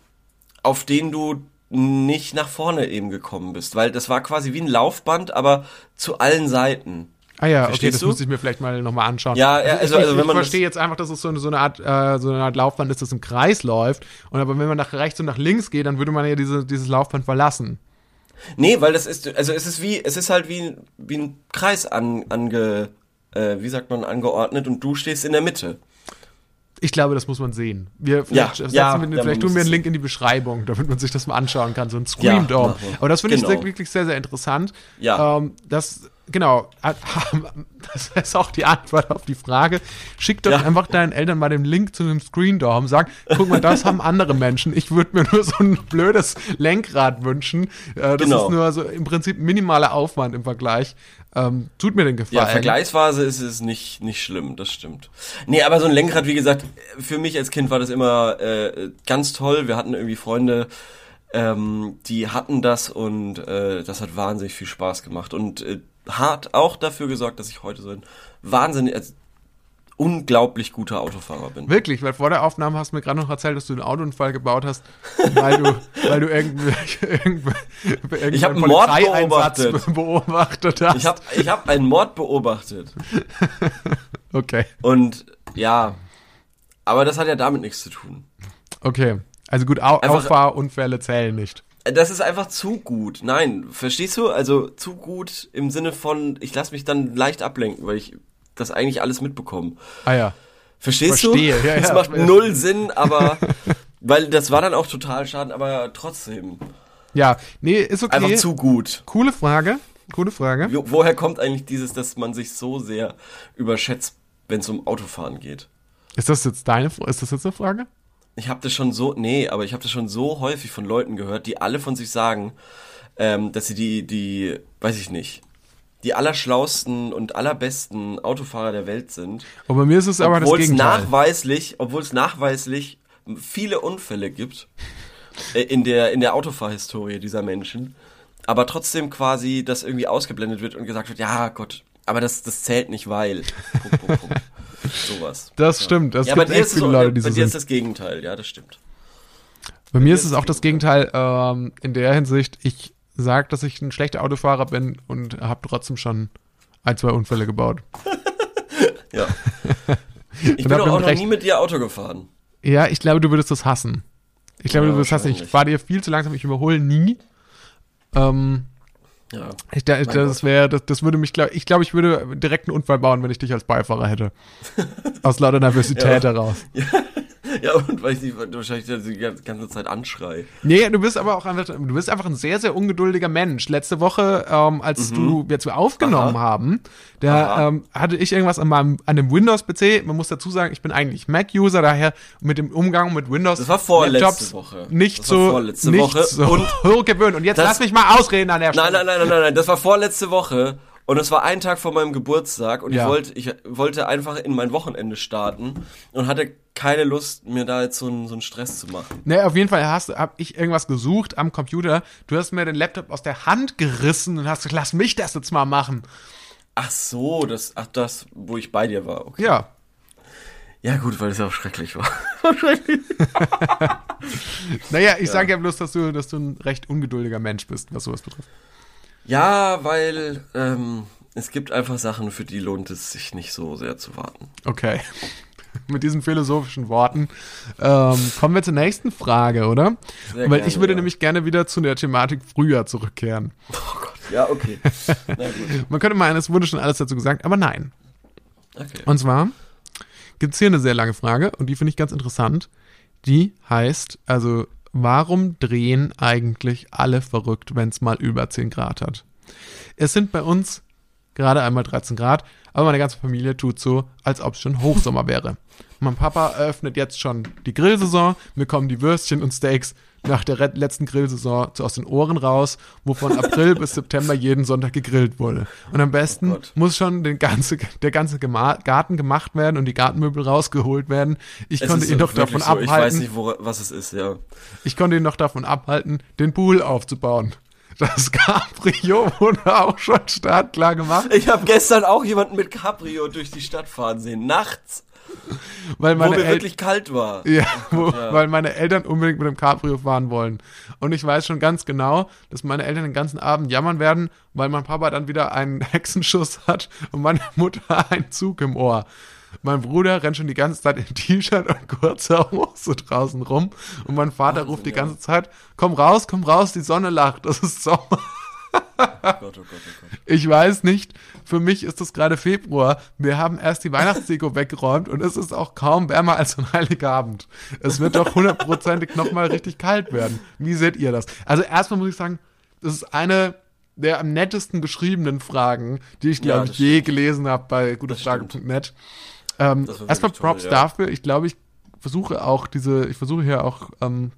auf denen du nicht nach vorne eben gekommen bist, weil das war quasi wie ein Laufband, aber zu allen Seiten. Ah ja, okay, Verstehst das du? muss ich mir vielleicht mal nochmal anschauen. Ja, ja, also- ich, also ich, wenn man ich verstehe jetzt einfach, dass es so eine, so eine Art äh, so eine Art Laufband ist, das im Kreis läuft. Und aber wenn man nach rechts und nach links geht, dann würde man ja diese, dieses Laufband verlassen. Nee, weil das ist, also es ist wie, es ist halt wie, wie ein Kreis an, ange, äh, wie sagt man, angeordnet und du stehst in der Mitte. Ich glaube, das muss man sehen. Wir Ja, vielleicht, setzen ja, wir, ja, vielleicht tun wir einen Link in die Beschreibung, damit man sich das mal anschauen kann, so ein Ja, Scream Dome. wir. Aber das finde ich Genau. sehr, wirklich sehr, sehr interessant. Ja. Ähm, das, genau, das ist auch die Antwort auf die Frage. Schick doch Ja. einfach deinen Eltern mal den Link zu einem Screen Dome, sag, guck mal, das haben andere Menschen. Ich würde mir nur so ein blödes Lenkrad wünschen. Äh, das Genau. ist nur so im Prinzip minimaler Aufwand im Vergleich. Ähm, tut mir den Gefallen. Ja, vergleichsweise ist es nicht, nicht schlimm, das stimmt. Nee, aber so ein Lenkrad, wie gesagt, für mich als Kind war das immer äh, ganz toll. Wir hatten irgendwie Freunde, ähm, die hatten das und äh, das hat wahnsinnig viel Spaß gemacht und äh, hat auch dafür gesorgt, dass ich heute so ein wahnsinnig, also, unglaublich guter Autofahrer bin. Wirklich, weil vor der Aufnahme hast du mir gerade noch erzählt, dass du einen Autounfall gebaut hast, weil du, weil du irgendwelche, irgendwelche, Ich einen Mord beobachtet. beobachtet hast. Ich habe ich hab einen Mord beobachtet okay, und ja, aber das hat ja damit nichts zu tun. okay. Also gut, Au Einfach- Auffahrunfälle zählen nicht. Das ist einfach zu gut. Nein, verstehst du? Also zu gut im Sinne von, ich lasse mich dann leicht ablenken, weil ich das eigentlich alles mitbekomme. Ah ja. Verstehst Verstehe, du? ja, das ja. macht null Sinn, aber weil das war dann auch total schaden, aber trotzdem Ja, nee, ist okay. einfach zu gut. Coole Frage. Coole Frage. Wo- Woher kommt eigentlich dieses, dass man sich so sehr überschätzt, wenn es um Autofahren geht? Ist das jetzt deine, ist das jetzt eine Frage? Ich habe das schon so, nee, aber ich habe das schon so häufig von Leuten gehört, die alle von sich sagen, ähm, dass sie die, die, weiß ich nicht, die allerschlausten und allerbesten Autofahrer der Welt sind. Und bei mir ist es aber das Obwohl es Gegenteil. nachweislich, obwohl es nachweislich viele Unfälle gibt äh, in der in der Autofahrhistorie dieser Menschen, aber trotzdem quasi das irgendwie ausgeblendet wird und gesagt wird, ja Gott, aber das das zählt nicht, weil Punkt, Punkt, Punkt. sowas. Das stimmt. Es ja, gibt bei echt viele auch- Leute, die bei so dir ist das Gegenteil, ja, das stimmt. Bei mir ist es auch das Gegenteil ähm, in der Hinsicht, ich sage, dass ich ein schlechter Autofahrer bin und habe trotzdem schon ein, zwei Unfälle gebaut. Ja. Ich bin auch damit noch nie mit dir Auto gefahren. Ja, ich glaube, du würdest das hassen. Ich glaube, Ja, du würdest das hassen. Ich fahre dir viel zu langsam, ich überhole nie. Ähm, Ja. ich, da, das wäre, das, das würde mich, glaub, ich glaube, ich würde direkt einen Unfall bauen, wenn ich dich als Beifahrer hätte. Aus lauter Nervosität Ja. heraus. Ja, und weil ich dich wahrscheinlich die ganze Zeit anschrei. Nee, du bist aber auch einfach, du bist einfach ein sehr, sehr ungeduldiger Mensch. Letzte Woche, ähm, als du jetzt wir aufgenommen Mhm. Aha. haben, da ähm, hatte ich irgendwas an meinem an dem Windows-PC. Man muss dazu sagen, ich bin eigentlich Mac-User, daher mit dem Umgang mit Windows Das war vorletzte Woche. nicht Das so vorletzte nicht Woche. so Und gewöhnt. Und jetzt das- lass mich mal ausreden an der Stelle. Nein, nein, nein, nein, nein, nein, das war vorletzte Woche und es war ein Tag vor meinem Geburtstag und Ja. ich wollte ich wollte einfach in mein Wochenende starten und hatte keine Lust, mir da jetzt so einen, so einen Stress zu machen. Ne, auf jeden Fall hast, hab ich irgendwas gesucht am Computer. Du hast mir den Laptop aus der Hand gerissen und hast gesagt, lass mich das jetzt mal machen. Ach so, das, ach das, wo ich bei dir war, okay. Ja. Ja gut, weil es ja auch schrecklich war. Schrecklich. Naja, ich sage ja bloß, dass du, dass du ein recht ungeduldiger Mensch bist, was sowas betrifft. Ja, weil ähm, es gibt einfach Sachen, für die lohnt es sich nicht so sehr zu warten. Okay. Mit diesen philosophischen Worten ähm, kommen wir zur nächsten Frage, oder? Sehr Weil gerne, ich würde ja. nämlich gerne wieder zu der Thematik Frühjahr zurückkehren. Oh Gott. Ja, okay. Na gut. Man könnte meinen, es wurde schon alles dazu gesagt, aber nein. Okay. Und zwar gibt es hier eine sehr lange Frage und die finde ich ganz interessant. Die heißt, also, warum drehen eigentlich alle verrückt, wenn es mal über 10 Grad hat? Es sind bei uns gerade einmal 13 Grad, aber meine ganze Familie tut so, als ob es schon Hochsommer wäre. Mein Papa eröffnet jetzt schon die Grillsaison. Mir kommen die Würstchen und Steaks nach der letzten Grillsaison so aus den Ohren raus, wo von April bis September jeden Sonntag gegrillt wurde. Und am besten Gott. muss schon ganze, der ganze Garten gemacht werden und die Gartenmöbel rausgeholt werden. Ich Es konnte ihn so doch davon so. Ich weiß abhalten, nicht, wo, was es ist, ja. ich konnte ihn noch davon abhalten, den Pool aufzubauen. Das Cabrio wurde auch schon startklar gemacht, Ich habe gestern auch jemanden mit Cabrio durch die Stadt fahren sehen, nachts, weil wo meine mir Eltern wirklich kalt war. Ja, wo, Ja. weil meine Eltern unbedingt mit dem Cabrio fahren wollen. Und ich weiß schon ganz genau, dass meine Eltern den ganzen Abend jammern werden, weil mein Papa dann wieder einen Hexenschuss hat und meine Mutter einen Zug im Ohr. Mein Bruder rennt schon die ganze Zeit in T-Shirt und kurzer Hose draußen rum und mein Vater Wahnsinn, ruft die ganze Zeit, komm raus, komm raus, die Sonne lacht, das ist Sommer. Oh Gott, oh Gott, oh Gott. Ich weiß nicht, für mich ist es gerade Februar. Wir haben erst die Weihnachtsdeko weggeräumt und es ist auch kaum wärmer als ein Heiligabend. Es wird doch hundertprozentig nochmal richtig kalt werden. Wie seht ihr das? Also erstmal muss ich sagen, das ist eine der am nettesten geschriebenen Fragen, die ich, glaube Ja, ich, je gelesen habe bei gutefrage.net. Ähm, erstmal wirklich toll, Props ja. dafür. Ich glaube, ich versuche auch diese, ich versuche hier auch ähm,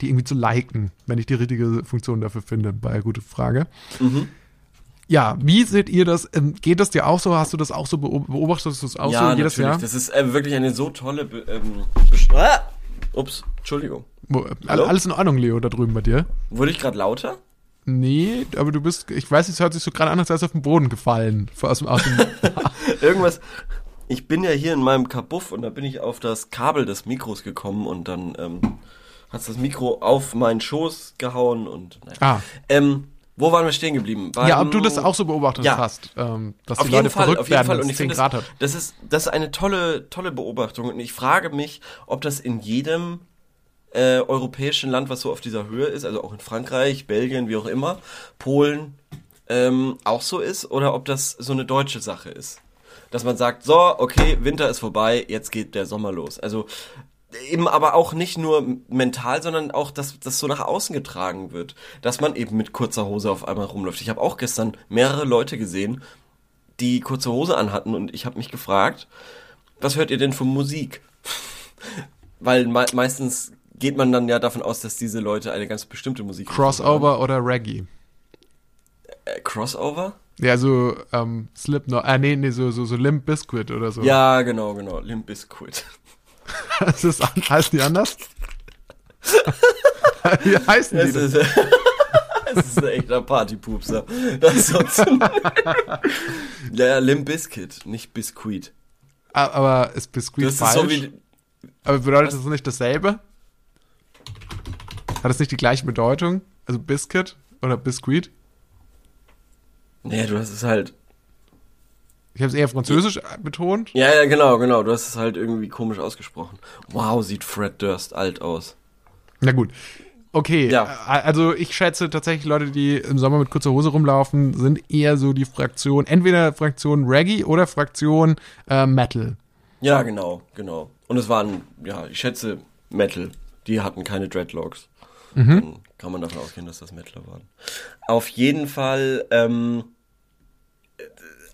die irgendwie zu liken, wenn ich die richtige Funktion dafür finde, bei gute Frage. Mhm. Ja, wie seht ihr das? Ähm, Geht das dir auch so? Hast du das auch so beob- beobachtest du das auch ja, so jedes natürlich. Jahr? Das ist äh, wirklich eine so tolle. Be ähm, ah! Ups, Entschuldigung. Wo, äh, alles in Ordnung, Leo, da drüben bei dir? Wurde ich gerade lauter? Nee, aber du bist, ich weiß, es hört sich so gerade an, als wärst du auf den Boden gefallen. Aus dem, aus dem, Irgendwas. Ich bin ja hier in meinem Kabuff und da bin ich auf das Kabel des Mikros gekommen und dann ähm, hat das Mikro auf meinen Schoß gehauen und naja. ah, Ähm, wo waren wir stehen geblieben? Beim- ja, ob du das auch so beobachtet Ja. hast, ähm, dass auf die Leute Fall, verrückt auf jeden werden, Fall. Und ich 10 finde, Grad das, hat. das ist, das ist eine tolle, tolle Beobachtung. Und ich frage mich, ob das in jedem äh, europäischen Land, was so auf dieser Höhe ist, also auch in Frankreich, Belgien, wie auch immer, Polen, ähm, auch so ist, oder ob das so eine deutsche Sache ist. Dass man sagt, so, okay, Winter ist vorbei, jetzt geht der Sommer los. Also eben aber auch nicht nur mental, sondern auch, dass das so nach außen getragen wird. Dass man eben mit kurzer Hose auf einmal rumläuft. Ich habe auch gestern mehrere Leute gesehen, die kurze Hose anhatten und ich habe mich gefragt, was hört ihr denn für Musik? Weil me meistens geht man dann ja davon aus, dass diese Leute eine ganz bestimmte Musik Crossover oder Reggae. Äh, Crossover? Ja, so ähm, Slipknot, äh, nee, nee, so, so, so Limp Biscuit oder so. Ja, genau, genau. Limp Bizkit. Das ist, heißen die anders? Wie heißen die Es denn? ist, es ist ein echter Partypupser. Das ist sonst ja, ja, Limp Bizkit, nicht Biscuit. Ah, Aber ist Biscuit Das ist falsch? so wie, Aber bedeutet das nicht dasselbe? Hat das nicht die gleiche Bedeutung? Also Biscuit oder Biscuit? nee, du hast es halt, Ich habe es eher französisch betont. ja, ja, genau, genau, du hast es halt irgendwie komisch ausgesprochen. Wow, sieht Fred Durst alt aus. Na gut. Okay, Ja. also ich schätze tatsächlich Leute, die im Sommer mit kurzer Hose rumlaufen, sind eher so die Fraktion, entweder Fraktion Reggae oder Fraktion äh, Metal. Ja, genau, genau. Und es waren, ja, ich schätze Metal. Die hatten keine Dreadlocks. Dann kann man davon ausgehen, dass das Metaler waren. Auf jeden Fall ähm, äh,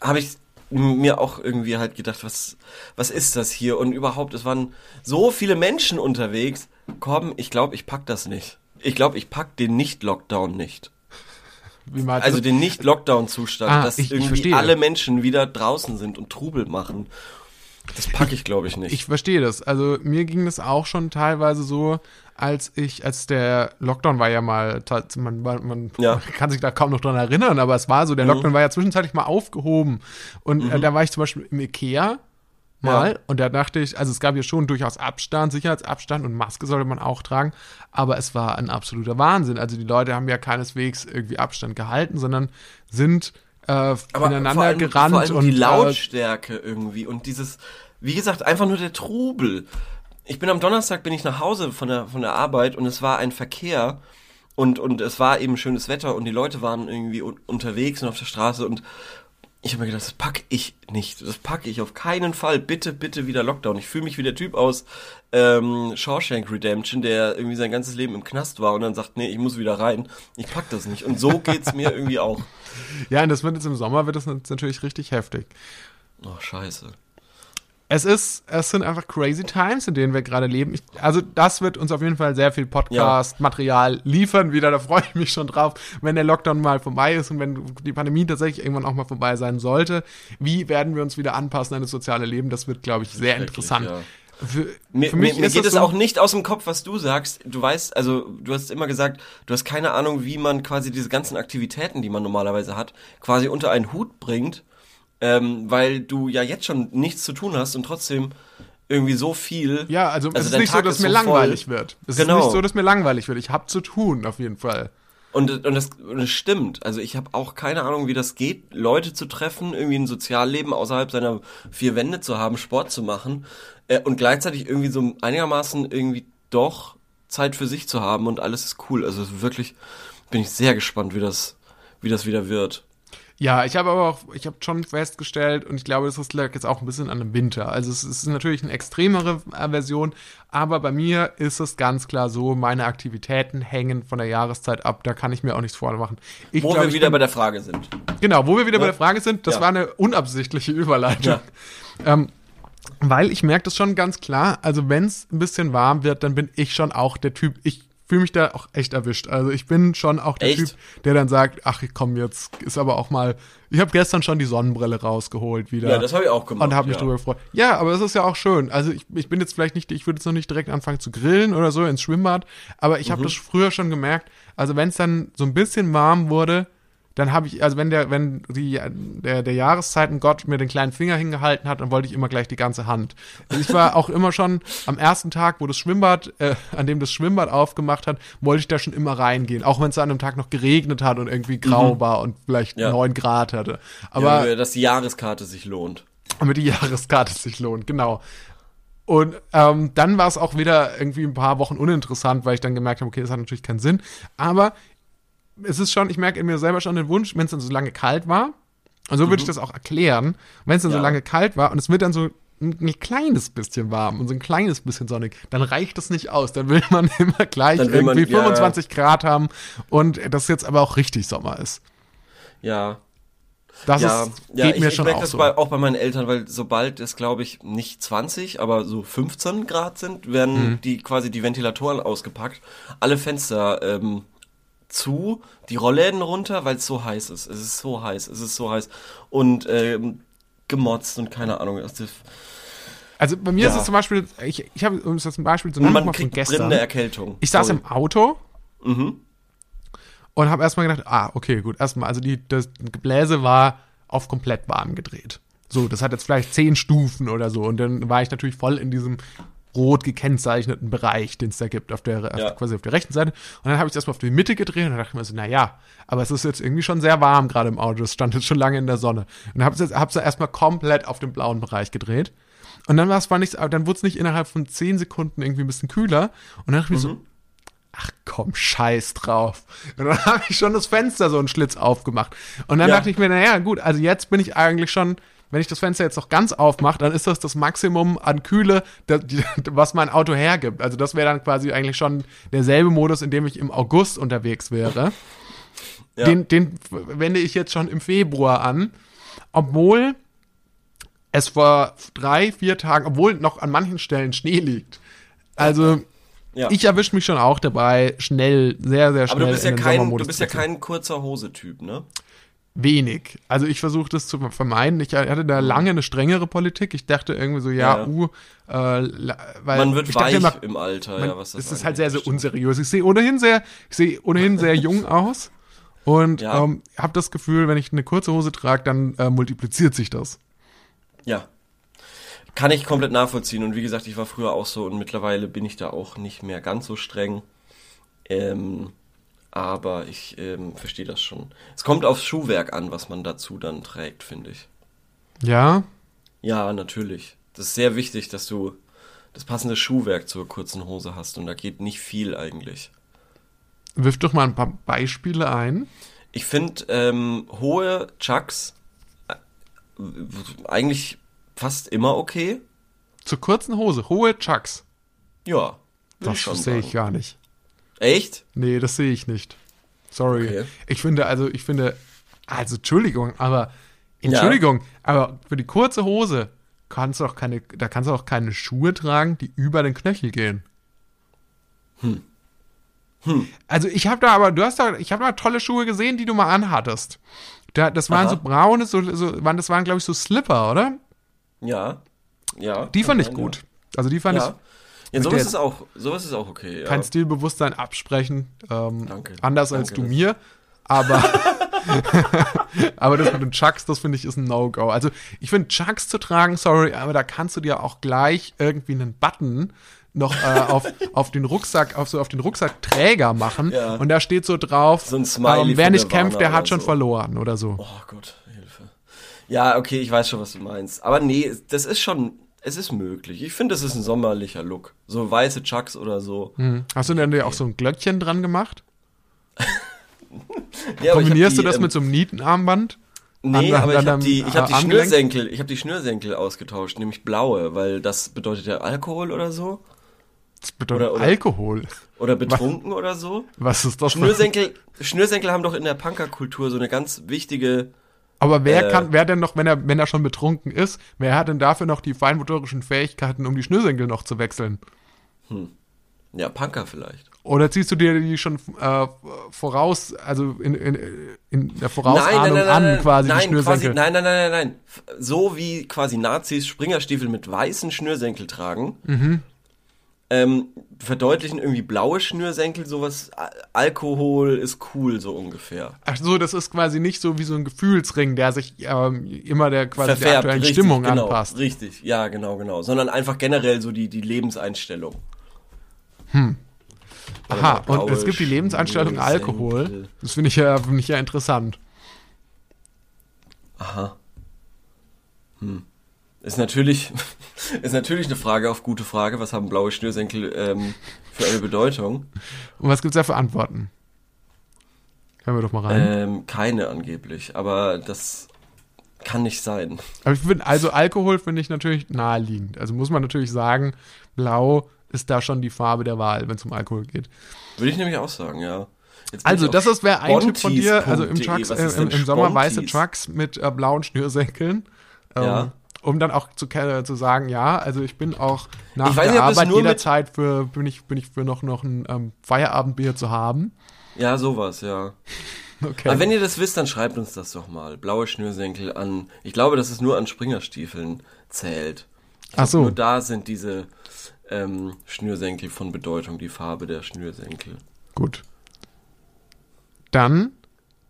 habe ich mir auch irgendwie halt gedacht, was, was ist das hier? Und überhaupt, es waren so viele Menschen unterwegs. Komm, ich glaube, ich pack das nicht. Ich glaube, ich pack den Nicht-Lockdown nicht. Also den Nicht-Lockdown-Zustand, Ah, dass ich- ich irgendwie verstehe. alle Menschen wieder draußen sind und Trubel machen. Das packe ich, glaube ich, nicht. Ich verstehe das. Also mir ging das auch schon teilweise so, als ich, als der Lockdown war ja mal, man, man, Ja. kann sich da kaum noch dran erinnern, aber es war so, der Mhm. Lockdown war ja zwischenzeitlich mal aufgehoben. Und äh, da war ich zum Beispiel im Ikea mal Ja. und da dachte ich, also es gab ja schon durchaus Abstand, Sicherheitsabstand und Maske sollte man auch tragen, aber es war ein absoluter Wahnsinn. Also die Leute haben ja keineswegs irgendwie Abstand gehalten, sondern sind äh, ineinander vor allem, gerannt vor allem und die äh, Lautstärke irgendwie und dieses, wie gesagt, einfach nur der Trubel. Ich bin am Donnerstag bin ich nach Hause von der von der Arbeit und es war ein Verkehr und und es war eben schönes Wetter und die Leute waren irgendwie un unterwegs und auf der Straße und ich habe mir gedacht, das pack ich nicht. Das packe ich auf keinen Fall. Bitte, bitte wieder Lockdown. Ich fühle mich wie der Typ aus ähm, Shawshank Redemption, der irgendwie sein ganzes Leben im Knast war und dann sagt, nee, ich muss wieder rein. Ich pack das nicht. Und so geht's mir irgendwie auch. ja, und das wird jetzt im Sommer wird das natürlich richtig heftig. Oh, scheiße. Es ist, es sind einfach crazy times, in denen wir gerade leben. Ich, also das wird uns auf jeden Fall sehr viel Podcast-Material liefern. Wieder, da freue ich mich schon drauf, wenn der Lockdown mal vorbei ist und wenn die Pandemie tatsächlich irgendwann auch mal vorbei sein sollte. Wie werden wir uns wieder anpassen an das soziale Leben? Das wird, glaube ich, sehr interessant. ja. Für, Mir, für mich mir, mir geht es so- auch nicht aus dem Kopf, was du sagst. Du weißt, also du hast immer gesagt, du hast keine Ahnung, wie man quasi diese ganzen Aktivitäten, die man normalerweise hat, quasi unter einen Hut bringt, ähm, weil du ja jetzt schon nichts zu tun hast und trotzdem irgendwie so viel. Ja, also, es ist nicht so, Tag dass ist mir so langweilig voll. wird. Es Genau. ist nicht so, dass mir langweilig wird. Ich habe zu tun, auf jeden Fall. Und, und, das, und das stimmt. Also ich habe auch keine Ahnung, wie das geht, Leute zu treffen, irgendwie ein Sozialleben außerhalb seiner vier Wände zu haben, Sport zu machen äh, und gleichzeitig irgendwie so einigermaßen irgendwie doch Zeit für sich zu haben und alles ist cool. Also wirklich bin ich sehr gespannt, wie das, wie das wieder wird. Ja, ich habe aber auch, ich habe schon festgestellt und ich glaube, das ist lag jetzt auch ein bisschen an dem Winter. Also es ist natürlich eine extremere äh, Version, aber bei mir ist es ganz klar so, meine Aktivitäten hängen von der Jahreszeit ab. Da kann ich mir auch nichts vormachen. Ich Wo glaub, wir wieder bin- bei der Frage sind. Genau, wo wir wieder bei Ja. der Frage sind, das Ja. war eine unabsichtliche Überleitung. Ja. Ähm, weil ich merke das schon ganz klar, also wenn es ein bisschen warm wird, dann bin ich schon auch der Typ, ich fühle mich da auch echt erwischt. Also ich bin schon auch der Echt? Typ, der dann sagt, ach komm, jetzt ist aber auch mal, ich habe gestern schon die Sonnenbrille rausgeholt wieder. Ja, das habe ich auch gemacht. und habe mich ja. drüber gefreut. Ja, aber es ist ja auch schön. Also ich, ich bin jetzt vielleicht nicht, ich würde jetzt noch nicht direkt anfangen zu grillen oder so ins Schwimmbad, aber ich habe Mhm. das früher schon gemerkt. Also wenn es dann so ein bisschen warm wurde, dann habe ich, also wenn der, wenn die, der, der Jahreszeitengott mir den kleinen Finger hingehalten hat, dann wollte ich immer gleich die ganze Hand. Also ich war auch immer schon am ersten Tag, wo das Schwimmbad, äh, an dem das Schwimmbad aufgemacht hat, wollte ich da schon immer reingehen. Auch wenn es an einem Tag noch geregnet hat und irgendwie grau war und vielleicht Mhm. Ja. neun Grad hatte. Aber Aber ja, dass die Jahreskarte sich lohnt. damit die Jahreskarte sich lohnt, genau. Und ähm, dann war es auch wieder irgendwie ein paar Wochen uninteressant, weil ich dann gemerkt habe, okay, das hat natürlich keinen Sinn. Aber es ist schon, ich merke in mir selber schon den Wunsch, wenn es dann so lange kalt war, und so würde ich das auch erklären, wenn es dann so Ja. lange kalt war und es wird dann so ein, ein kleines bisschen warm und so ein kleines bisschen sonnig, dann reicht das nicht aus. Dann will man immer gleich man- irgendwie ja, ja. 25 Grad haben und das jetzt aber auch richtig Sommer ist. Ja, Das ja, ist, ja, geht ich, mir ich schon merke auch das so. bei, auch bei meinen Eltern, weil sobald es, glaube ich, nicht 20, aber so 15 Grad sind, werden Mhm. die quasi die Ventilatoren ausgepackt, alle Fenster ähm, zu, die Rollläden runter, weil es so heiß ist. Es ist so heiß, es ist so heiß und ähm, gemotzt und keine Ahnung. Ist, Also bei mir Ja. ist es zum Beispiel, ich, ich habe, um jetzt ein Beispiel zu und nennen, man mal von kriegt gestern. Erkältung. Ich saß Sorry. im Auto Mhm. und habe erstmal gedacht, ah, okay, gut, erstmal, also die, das Gebläse war auf komplett warm gedreht. So, das hat jetzt vielleicht zehn Stufen oder so. Und dann war ich natürlich voll in diesem rot gekennzeichneten Bereich, den es da gibt, auf der, Ja. quasi auf der rechten Seite. Und dann habe ich es erstmal auf die Mitte gedreht und dann dachte ich mir so, na ja, aber es ist jetzt irgendwie schon sehr warm gerade im Auto. Es stand jetzt schon lange in der Sonne. Und habe es hab's erstmal komplett auf den blauen Bereich gedreht. Und dann war es war nicht, dann wurde es nicht innerhalb von zehn Sekunden irgendwie ein bisschen kühler. Und dann dachte ich mir so, ach komm, scheiß drauf. Und dann habe ich schon das Fenster so einen Schlitz aufgemacht. Und dann Ja. dachte ich mir, naja, gut, also jetzt bin ich eigentlich schon, wenn ich das Fenster jetzt noch ganz aufmache, dann ist das das Maximum an Kühle, da- die, was mein Auto hergibt. Also das wäre dann quasi eigentlich schon derselbe Modus, in dem ich im August unterwegs wäre. Ja. Den, den wende ich jetzt schon im Februar an, obwohl es vor drei, vier Tagen, obwohl noch an manchen Stellen Schnee liegt. Also ja. ich erwische mich schon auch dabei, schnell, sehr, sehr schnell aber du bist ja kein, du bist ja kein kurzer Hose-Typ, ne? Wenig. Also ich versuche das zu vermeiden. Ich hatte da lange eine strengere Politik. Ich dachte irgendwie so, ja, Ja. uh, äh, weil Man wird ich weich immer, im Alter, man, ja, was das es ist halt sehr, sehr unseriös. Ich sehe ohnehin sehr, ich sehe ohnehin sehr jung aus und Ja. ähm, habe das Gefühl, wenn ich eine kurze Hose trage, dann äh, multipliziert sich das. Ja. Kann ich komplett nachvollziehen. Und wie gesagt, ich war früher auch so und mittlerweile bin ich da auch nicht mehr ganz so streng. Ähm, aber ich ähm, verstehe das schon. Es kommt aufs Schuhwerk an, was man dazu dann trägt, finde ich. Ja, Ja, natürlich. Das ist sehr wichtig, dass du das passende Schuhwerk zur kurzen Hose hast. Und da geht nicht viel eigentlich. wirf doch mal ein paar Beispiele ein. Ich finde ähm, hohe Chucks äh, eigentlich fast immer okay. Zur kurzen Hose, hohe Chucks. Ja. Das sehe ich gar nicht. Echt? Nee, das sehe ich nicht. Sorry. Okay. Ich finde, also, ich finde, also, Entschuldigung, aber, Entschuldigung, aber für die kurze Hose kannst du auch keine, da kannst du auch keine Schuhe tragen, die über den Knöchel gehen. Hm. Hm. Also ich habe da aber, du hast da, ich habe da tolle Schuhe gesehen, die du mal anhattest. Da, das waren Aha. so braune, so, so, waren, das waren glaube ich so Slipper, oder? Ja. Ja. Die fand ich gut. Also die fand Ja. Ja, sowas ist auch, sowas ist auch okay. Ja. kein Stilbewusstsein absprechen. Ähm, Danke. Anders als Danke, du das- mir. Aber, aber das mit den Chucks, das finde ich ist ein No-Go. Also ich finde Chucks zu tragen, sorry, aber da kannst du dir auch gleich irgendwie einen Button noch äh, auf, auf den Rucksack, auf so auf den Rucksackträger machen Ja. und da steht so drauf, So ähm, wer nicht kämpft, der hat schon so. verloren oder so. Oh Gott, Hilfe. Ja, okay, ich weiß schon, was du meinst. Aber nee, das ist schon, es ist möglich. Ich finde, es ist ein sommerlicher Look. So weiße Chucks oder so. Hm. Hast du denn dir auch so ein Glöckchen dran gemacht? Ja, Kombinierst die, du das ähm, mit so einem Nietenarmband? Nee, an- aber an ich habe die, ich hab die Armgelenk? Schnürsenkel, ich habe die Schnürsenkel ausgetauscht, nämlich blaue, weil das bedeutet ja Alkohol oder so. Das bedeutet Oder- oder- Alkohol. Oder betrunken oder so. Was ist das? Schnürsenkel, Schnürsenkel haben doch in der Punkerkultur so eine ganz wichtige. Aber wer Äh, kann, wer denn noch, wenn er, wenn er schon betrunken ist, wer hat denn dafür noch die feinmotorischen Fähigkeiten, um die Schnürsenkel noch zu wechseln? Ja, Punker vielleicht. Oder ziehst du dir die schon äh, voraus, also in, in, in der Vorausahnung an, quasi die nein, Schnürsenkel? Quasi, nein, nein, nein, nein, nein. So wie quasi Nazis Springerstiefel mit weißen Schnürsenkel tragen, Mhm. Ähm, verdeutlichen irgendwie blaue Schnürsenkel sowas. Al- Alkohol ist cool, so ungefähr. Ach so, das ist quasi nicht so wie so ein Gefühlsring, der sich ähm, immer der quasi der Verfärbt, aktuellen richtig, Stimmung genau, anpasst. Richtig, ja, genau, genau. Sondern einfach generell so die, die Lebenseinstellung. Aha, Blaue und es gibt die Lebenseinstellung. Alkohol. Das finde ich ja, finde ich ja interessant. Aha. Hm. Ist natürlich, ist natürlich eine Frage auf gute Frage. Was haben blaue Schnürsenkel ähm, für eine Bedeutung? Und was gibt's da für Antworten? Hören wir doch mal rein. Ähm, keine angeblich, aber das kann nicht sein. Aber ich finde, also Alkohol finde ich natürlich naheliegend. Also muss man natürlich sagen, blau ist da schon die Farbe der Wahl, wenn es um Alkohol geht. Würde ich nämlich auch sagen, ja. Also, das ist wäre ein Tipp von dir, also im, spontis.de. Trucks, äh, im, im Sommer weiße? Trucks mit äh, blauen Schnürsenkeln. Ähm, Ja. Um dann auch zu, ke- zu sagen, ja, also ich bin auch nach Ich weiß der nicht, Arbeit jederzeit für, bin ich, bin ich für noch, noch ein ähm, Feierabendbier zu haben. Ja, sowas, ja. Okay. Aber wenn ihr das wisst, dann schreibt uns das doch mal. Blaue Schnürsenkel an. Ich glaube, dass es nur an Springerstiefeln zählt. Ich Ach so. Nur da sind diese ähm, Schnürsenkel von Bedeutung, die Farbe der Schnürsenkel. Gut. Dann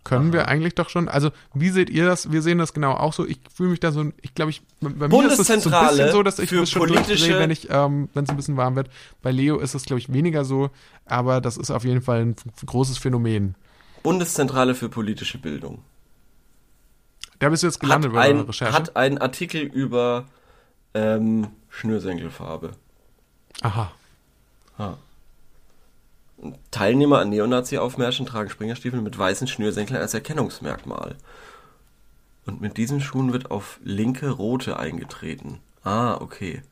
können wir eigentlich doch schon, also wie seht ihr das? Wir sehen das genau auch so. Ich fühle mich da so, ich glaube, ich, bei mir ist es so ein bisschen so, dass ich das schon durchdrehe, wenn ich, ähm, wenn es ein bisschen warm wird. Bei Leo ist es, glaube ich, weniger so, aber das ist auf jeden Fall ein großes Phänomen. Bundeszentrale für politische Bildung. Da bist du jetzt gelandet Hat bei ein, Recherche. hat einen Artikel über ähm, Schnürsenkelfarbe. Aha. Teilnehmer an Neonazi-Aufmärschen tragen Springerstiefel mit weißen Schnürsenkeln als Erkennungsmerkmal. Und mit diesen Schuhen wird auf linke rote eingetreten. Ah, okay.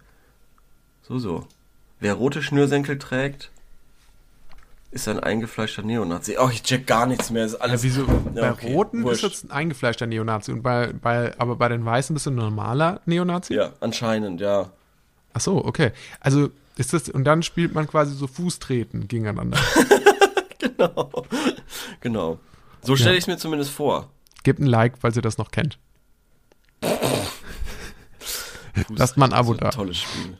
So, so. Wer rote Schnürsenkel trägt, ist ein eingefleischter Neonazi. Oh, ich check gar nichts mehr. Ist alles. Ja, wieso? Ja, bei okay, Roten bist du wurscht. ein eingefleischter Neonazi und bei, bei, aber bei den Weißen bist du ein normaler Neonazi? Ja, anscheinend, ja. Ach so, okay. Also ist das, und dann spielt man quasi so Fußtreten gegeneinander. Genau. Genau. So stelle ich es mir zumindest vor. Gebt ein Like, falls ihr das noch kennt. Lasst mal ein Abo da. Tolles Spiel.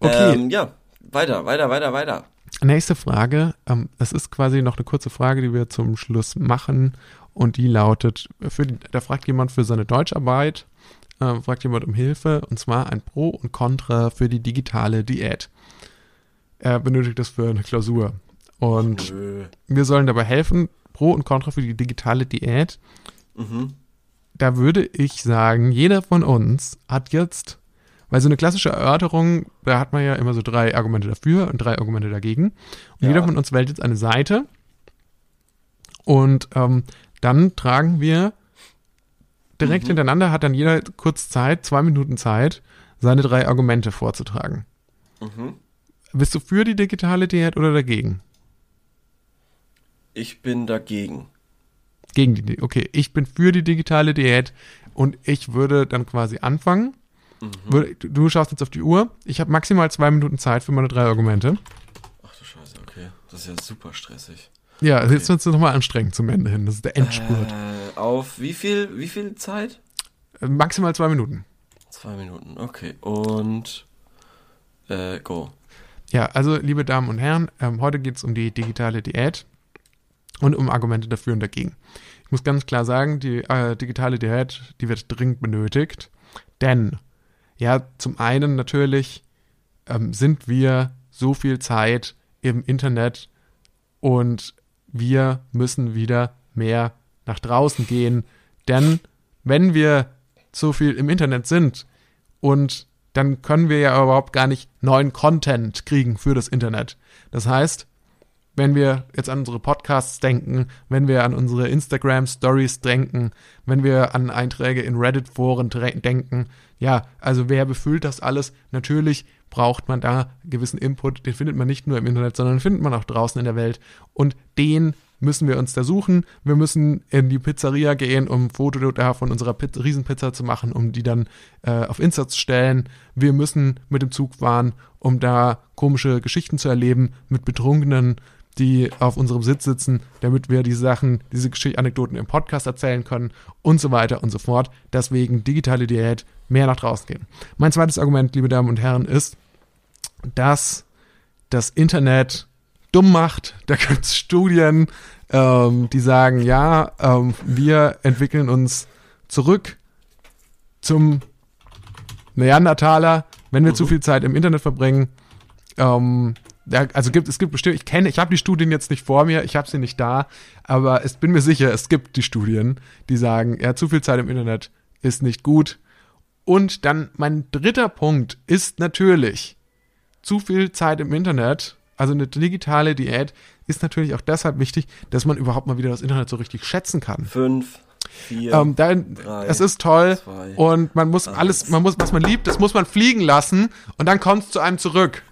Okay, Ähm, ja, weiter, weiter, weiter, weiter. nächste Frage. Ähm, es ist quasi noch eine kurze Frage, die wir zum Schluss machen. Und die lautet, für da fragt jemand für seine Deutscharbeit, äh, fragt jemand um Hilfe, und zwar ein Pro und Contra für die digitale Diät. Er benötigt das für eine Klausur. Und Nö. wir sollen dabei helfen, Pro und Contra für die digitale Diät. Mhm. Da würde ich sagen, jeder von uns hat jetzt, weil so eine klassische Erörterung, da hat man ja immer so drei Argumente dafür und drei Argumente dagegen. Und Ja. jeder von uns wählt jetzt eine Seite. Und ähm, dann tragen wir direkt Mhm. hintereinander, hat dann jeder kurz Zeit, zwei Minuten Zeit, seine drei Argumente vorzutragen. Mhm. Bist du für die digitale Diät oder dagegen? Ich bin dagegen. Gegen die, Di- okay, ich bin für die digitale Diät und ich würde dann quasi anfangen du, du schaust jetzt auf die Uhr. Ich habe maximal zwei Minuten Zeit für meine drei Argumente. Ach du Scheiße, okay. Das ist ja super stressig. Ja, also jetzt wird es nochmal anstrengend zum Ende hin. Das ist der Endspurt. Äh, auf wie viel, wie viel Zeit? Äh, maximal zwei Minuten. Zwei Minuten, okay. Und äh, go. Ja, also liebe Damen und Herren, ähm, heute geht es um die digitale Diät und um Argumente dafür und dagegen. Ich muss ganz klar sagen, die äh, digitale Diät, die wird dringend benötigt, denn ja, zum einen natürlich ähm, sind wir so viel Zeit im Internet und wir müssen wieder mehr nach draußen gehen, denn wenn wir so viel im Internet sind und dann können wir ja überhaupt gar nicht neuen Content kriegen für das Internet. Das heißt, wenn wir jetzt an unsere Podcasts denken, wenn wir an unsere Instagram Stories denken, wenn wir an Einträge in Reddit-Foren denken, ja, also wer befüllt das alles? Natürlich braucht man da gewissen Input, den findet man nicht nur im Internet, sondern findet man auch draußen in der Welt. Und den müssen wir uns da suchen. Wir müssen in die Pizzeria gehen, um ein Foto da von unserer Pizza, Riesenpizza zu machen, um die dann äh, auf Insta zu stellen. Wir müssen mit dem Zug fahren, um da komische Geschichten zu erleben mit Betrunkenen, die auf unserem Sitz sitzen, damit wir die Sachen, diese Gesch Anekdoten im Podcast erzählen können und so weiter und so fort. Deswegen digitale Diät, mehr nach draußen gehen. Mein zweites Argument, liebe Damen und Herren, ist, dass das Internet dumm macht. Da gibt es Studien, ähm, die sagen, ja, ähm, wir entwickeln uns zurück zum Neandertaler, wenn wir zu viel Zeit im Internet verbringen. Ähm, ja, also gibt es gibt bestimmt, ich kenne, ich habe die Studien jetzt nicht vor mir, ich habe sie nicht da, aber ich bin mir sicher, es gibt die Studien, die sagen, ja, zu viel Zeit im Internet ist nicht gut. Und dann mein dritter Punkt ist natürlich, zu viel Zeit im Internet, also eine digitale Diät, ist natürlich auch deshalb wichtig, dass man überhaupt mal wieder das Internet so richtig schätzen kann. Fünf, vier, Ähm, dann, drei, es ist toll zwei, und man muss alles, man muss, was man liebt, das muss man fliegen lassen und dann kommt es zu einem zurück.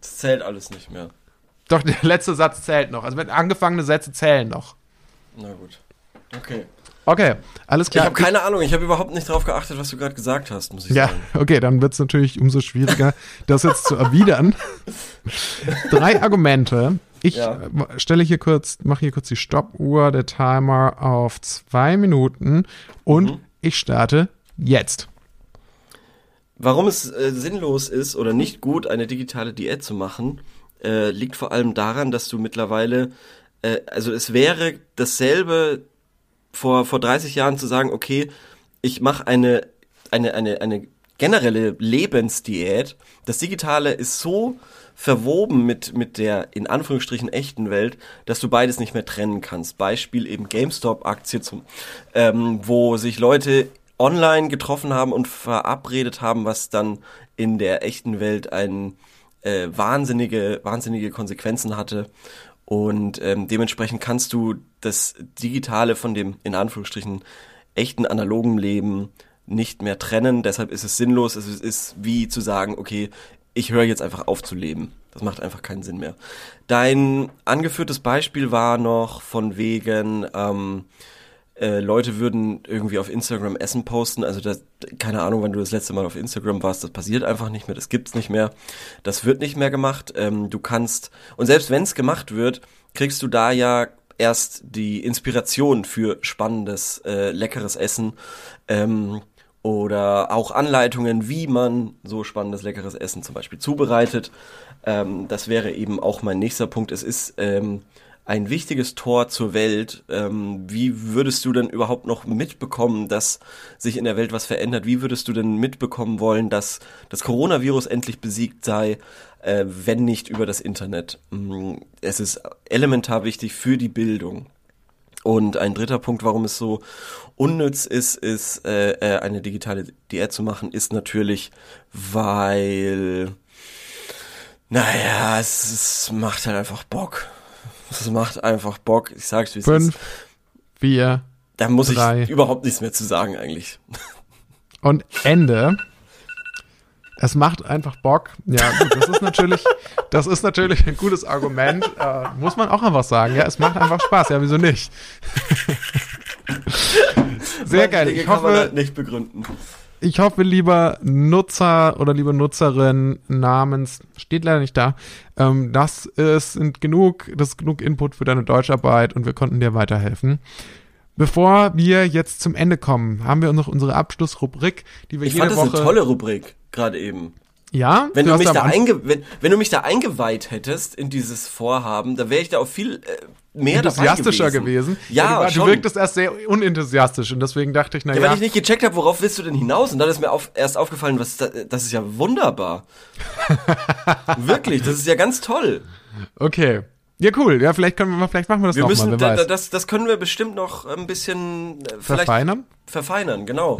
Das zählt alles nicht mehr. Doch der letzte Satz zählt noch. Also wenn angefangene Sätze zählen noch. Na gut. Okay. Okay, alles Ich klar. habe keine Ahnung, ich habe überhaupt nicht drauf geachtet, was du gerade gesagt hast, muss ich Ja, sagen. okay, dann wird es natürlich umso schwieriger, das jetzt zu erwidern. Drei Argumente. Ich Ja. äh, stelle hier kurz, mache hier kurz die Stoppuhr, der Timer auf zwei Minuten und Mhm. ich starte jetzt. Warum es äh, sinnlos ist oder nicht gut, eine digitale Diät zu machen, äh, liegt vor allem daran, dass du mittlerweile, äh, also es wäre dasselbe vor, vor 30 Jahren zu sagen, okay, ich mache eine, eine, eine, eine generelle Lebensdiät. Das Digitale ist so verwoben mit, mit der in Anführungsstrichen echten Welt, dass du beides nicht mehr trennen kannst. Beispiel eben GameStop-Aktie, ähm, wo sich Leute online getroffen haben und verabredet haben, was dann in der echten Welt ein äh, wahnsinnige, wahnsinnige Konsequenzen hatte. Und ähm, dementsprechend kannst du das Digitale von dem, in Anführungsstrichen, echten analogen Leben nicht mehr trennen. Deshalb ist es sinnlos. Es ist, wie zu sagen, okay, ich höre jetzt einfach auf zu leben. Das macht einfach keinen Sinn mehr. Dein angeführtes Beispiel war noch von wegen, ähm, äh, Leute würden irgendwie auf Instagram Essen posten. Also das, keine Ahnung, wann du das letzte Mal auf Instagram warst, das passiert einfach nicht mehr, das gibt's nicht mehr. Das wird nicht mehr gemacht. Ähm, du kannst, und selbst wenn es gemacht wird, kriegst du da ja erst die Inspiration für spannendes, äh, leckeres Essen. Ähm, oder auch Anleitungen, wie man so spannendes, leckeres Essen zum Beispiel zubereitet. Ähm, das wäre eben auch mein nächster Punkt. Es ist ähm, ein wichtiges Tor zur Welt. Ähm, wie würdest du denn überhaupt noch mitbekommen, dass sich in der Welt was verändert? Wie würdest du denn mitbekommen wollen, dass das Coronavirus endlich besiegt sei, äh, wenn nicht über das Internet? Mm, Es ist elementar wichtig für die Bildung. Und ein dritter Punkt, warum es so unnütz ist, ist äh, äh, eine digitale Diät zu machen, ist natürlich, weil, naja, es, es macht halt einfach Bock. Es macht einfach Bock. Ich sag's wie es ist. Fünf, vier Da muss drei. ich überhaupt nichts mehr zu sagen eigentlich. und Ende. Es macht einfach Bock. Ja, gut, das ist natürlich, das ist natürlich ein gutes Argument. Äh, muss man auch einfach sagen. Ja, es macht einfach Spaß. Ja, wieso nicht? Sehr geil. Ich hoffe, halt nicht begründen. Ich hoffe, lieber Nutzer oder liebe Nutzerin namens, steht leider nicht da, ähm, das ist sind genug, das ist genug Input für deine Deutscharbeit und wir konnten dir weiterhelfen. Bevor wir jetzt zum Ende kommen, haben wir noch unsere Abschlussrubrik, die wir Ich jede fand das Woche. eine tolle Rubrik, gerade eben. ja, Wenn du, hast mich da einge wenn, wenn du mich da eingeweiht hättest in dieses Vorhaben, da wäre ich da auch viel äh, mehr enthusiastischer gewesen. gewesen. Ja, du, war- du schon. wirktest erst sehr unenthusiastisch und deswegen dachte ich, Ja, naja, weil ich nicht gecheckt habe, worauf willst du denn hinaus? Und dann ist mir auf, erst aufgefallen, was da, das ist ja wunderbar. Wirklich, das ist ja ganz toll. okay. Ja, cool. Ja, vielleicht können wir, vielleicht machen wir das Wir nochmal, müssen, wer weiß. da, das, das können wir bestimmt noch ein bisschen äh, Verfeinern? verfeinern, genau.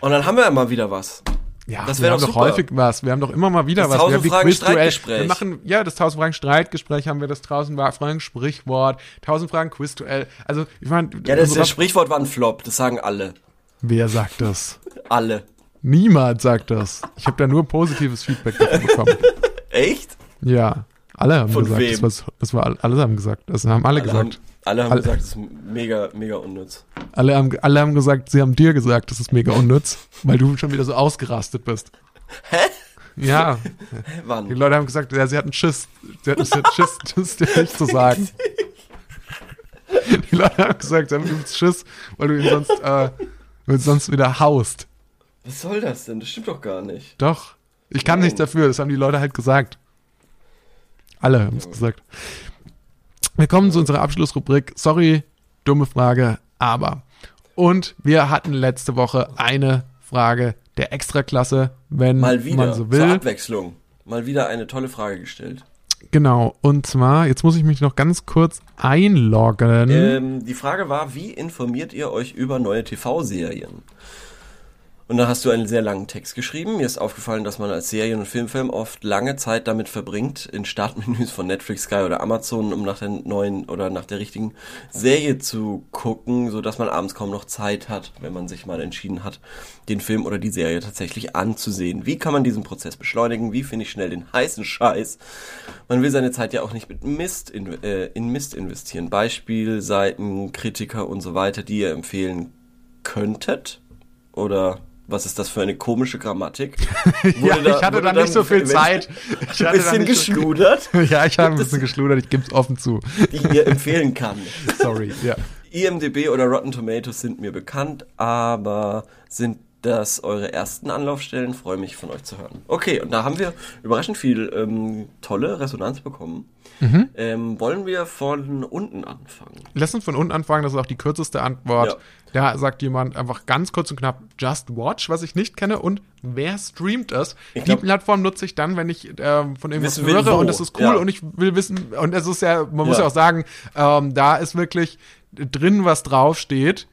Und dann haben wir ja mal wieder was. Ja, Das wir wär haben doch doch häufig was. Wir haben doch immer mal wieder Das was. Wir haben die 1000 Fragen. Streitgespräch. Wir machen, ja, das 1000 Fragen Streitgespräch haben wir, das 1000 Fragen Sprichwort, 1000 Fragen Quizduell. Also, ich meine, Ja, das, das Sprichwort war ein Flop, das sagen alle. wer sagt das? Alle. Niemand sagt das. Ich habe da nur positives Feedback dafür bekommen. Echt? Ja, alle haben Von gesagt, wem? das war, das war, alle haben gesagt, das haben alle, Alle haben, gesagt. Alle haben Alle- gesagt, das ist mega, mega unnütz. Alle haben, alle haben gesagt, sie haben dir gesagt, das ist mega unnütz, weil du schon wieder so ausgerastet bist. Hä? Ja, Hä, die Wann? Leute haben gesagt, ja, sie hatten Schiss. Sie hatten, sie hatten Schiss, das dir nicht zu sagen. Die Leute haben gesagt, sie haben übelst Schiss, weil du ihn sonst, äh, weil du sonst wieder haust. Was soll das denn? Das stimmt doch gar nicht. Doch. Ich kann nichts dafür, das haben die Leute halt gesagt. Alle haben es gesagt. Wir kommen zu unserer Abschlussrubrik. Sorry, dumme Frage, aber. Und wir hatten letzte Woche eine Frage der Extraklasse, wenn Mal wieder. man so Zur will. Abwechslung. Mal wieder eine tolle Frage gestellt. Genau, und zwar, jetzt muss ich mich noch ganz kurz einloggen. Ähm, die Frage war, wie informiert ihr euch über neue TV-Serien? Und da hast du einen sehr langen Text geschrieben. Mir ist aufgefallen, dass man als Serien- und Filmfilm oft lange Zeit damit verbringt, in Startmenüs von Netflix, Sky oder Amazon, um nach der neuen oder nach der richtigen Serie zu gucken, so dass man abends kaum noch Zeit hat, wenn man sich mal entschieden hat, den Film oder die Serie tatsächlich anzusehen. Wie kann man diesen Prozess beschleunigen? Wie finde ich schnell den heißen Scheiß? Man will seine Zeit ja auch nicht mit Mist in, äh, in Mist investieren. Beispiel, Seiten, Kritiker und so weiter, die ihr empfehlen könntet? Oder was ist das für eine komische Grammatik? ja, Wurde ich hatte da nicht so viel ein Zeit. Ich da bisschen so- geschludert, Ja, ich habe ein bisschen geschludert, ich gebe es offen zu. die ihr empfehlen kann. Sorry, ja. IMDB oder Rotten Tomatoes sind mir bekannt, aber sind das eure ersten Anlaufstellen? Freue mich von euch zu hören. Okay, und da haben wir überraschend viel ähm, tolle Resonanz bekommen. Mhm. Ähm, wollen wir von unten anfangen? Lass uns von unten anfangen, das ist auch die kürzeste Antwort. Da sagt jemand einfach ganz kurz und knapp Just Watch, was ich nicht kenne und wer streamt es? Ich die glaub- Plattform nutze ich dann, wenn ich ähm, von irgendwas höre wo. und es ist cool Ja. und ich will wissen und es ist ja, man muss Ja. ja auch sagen, ähm, da ist wirklich drin, was draufsteht.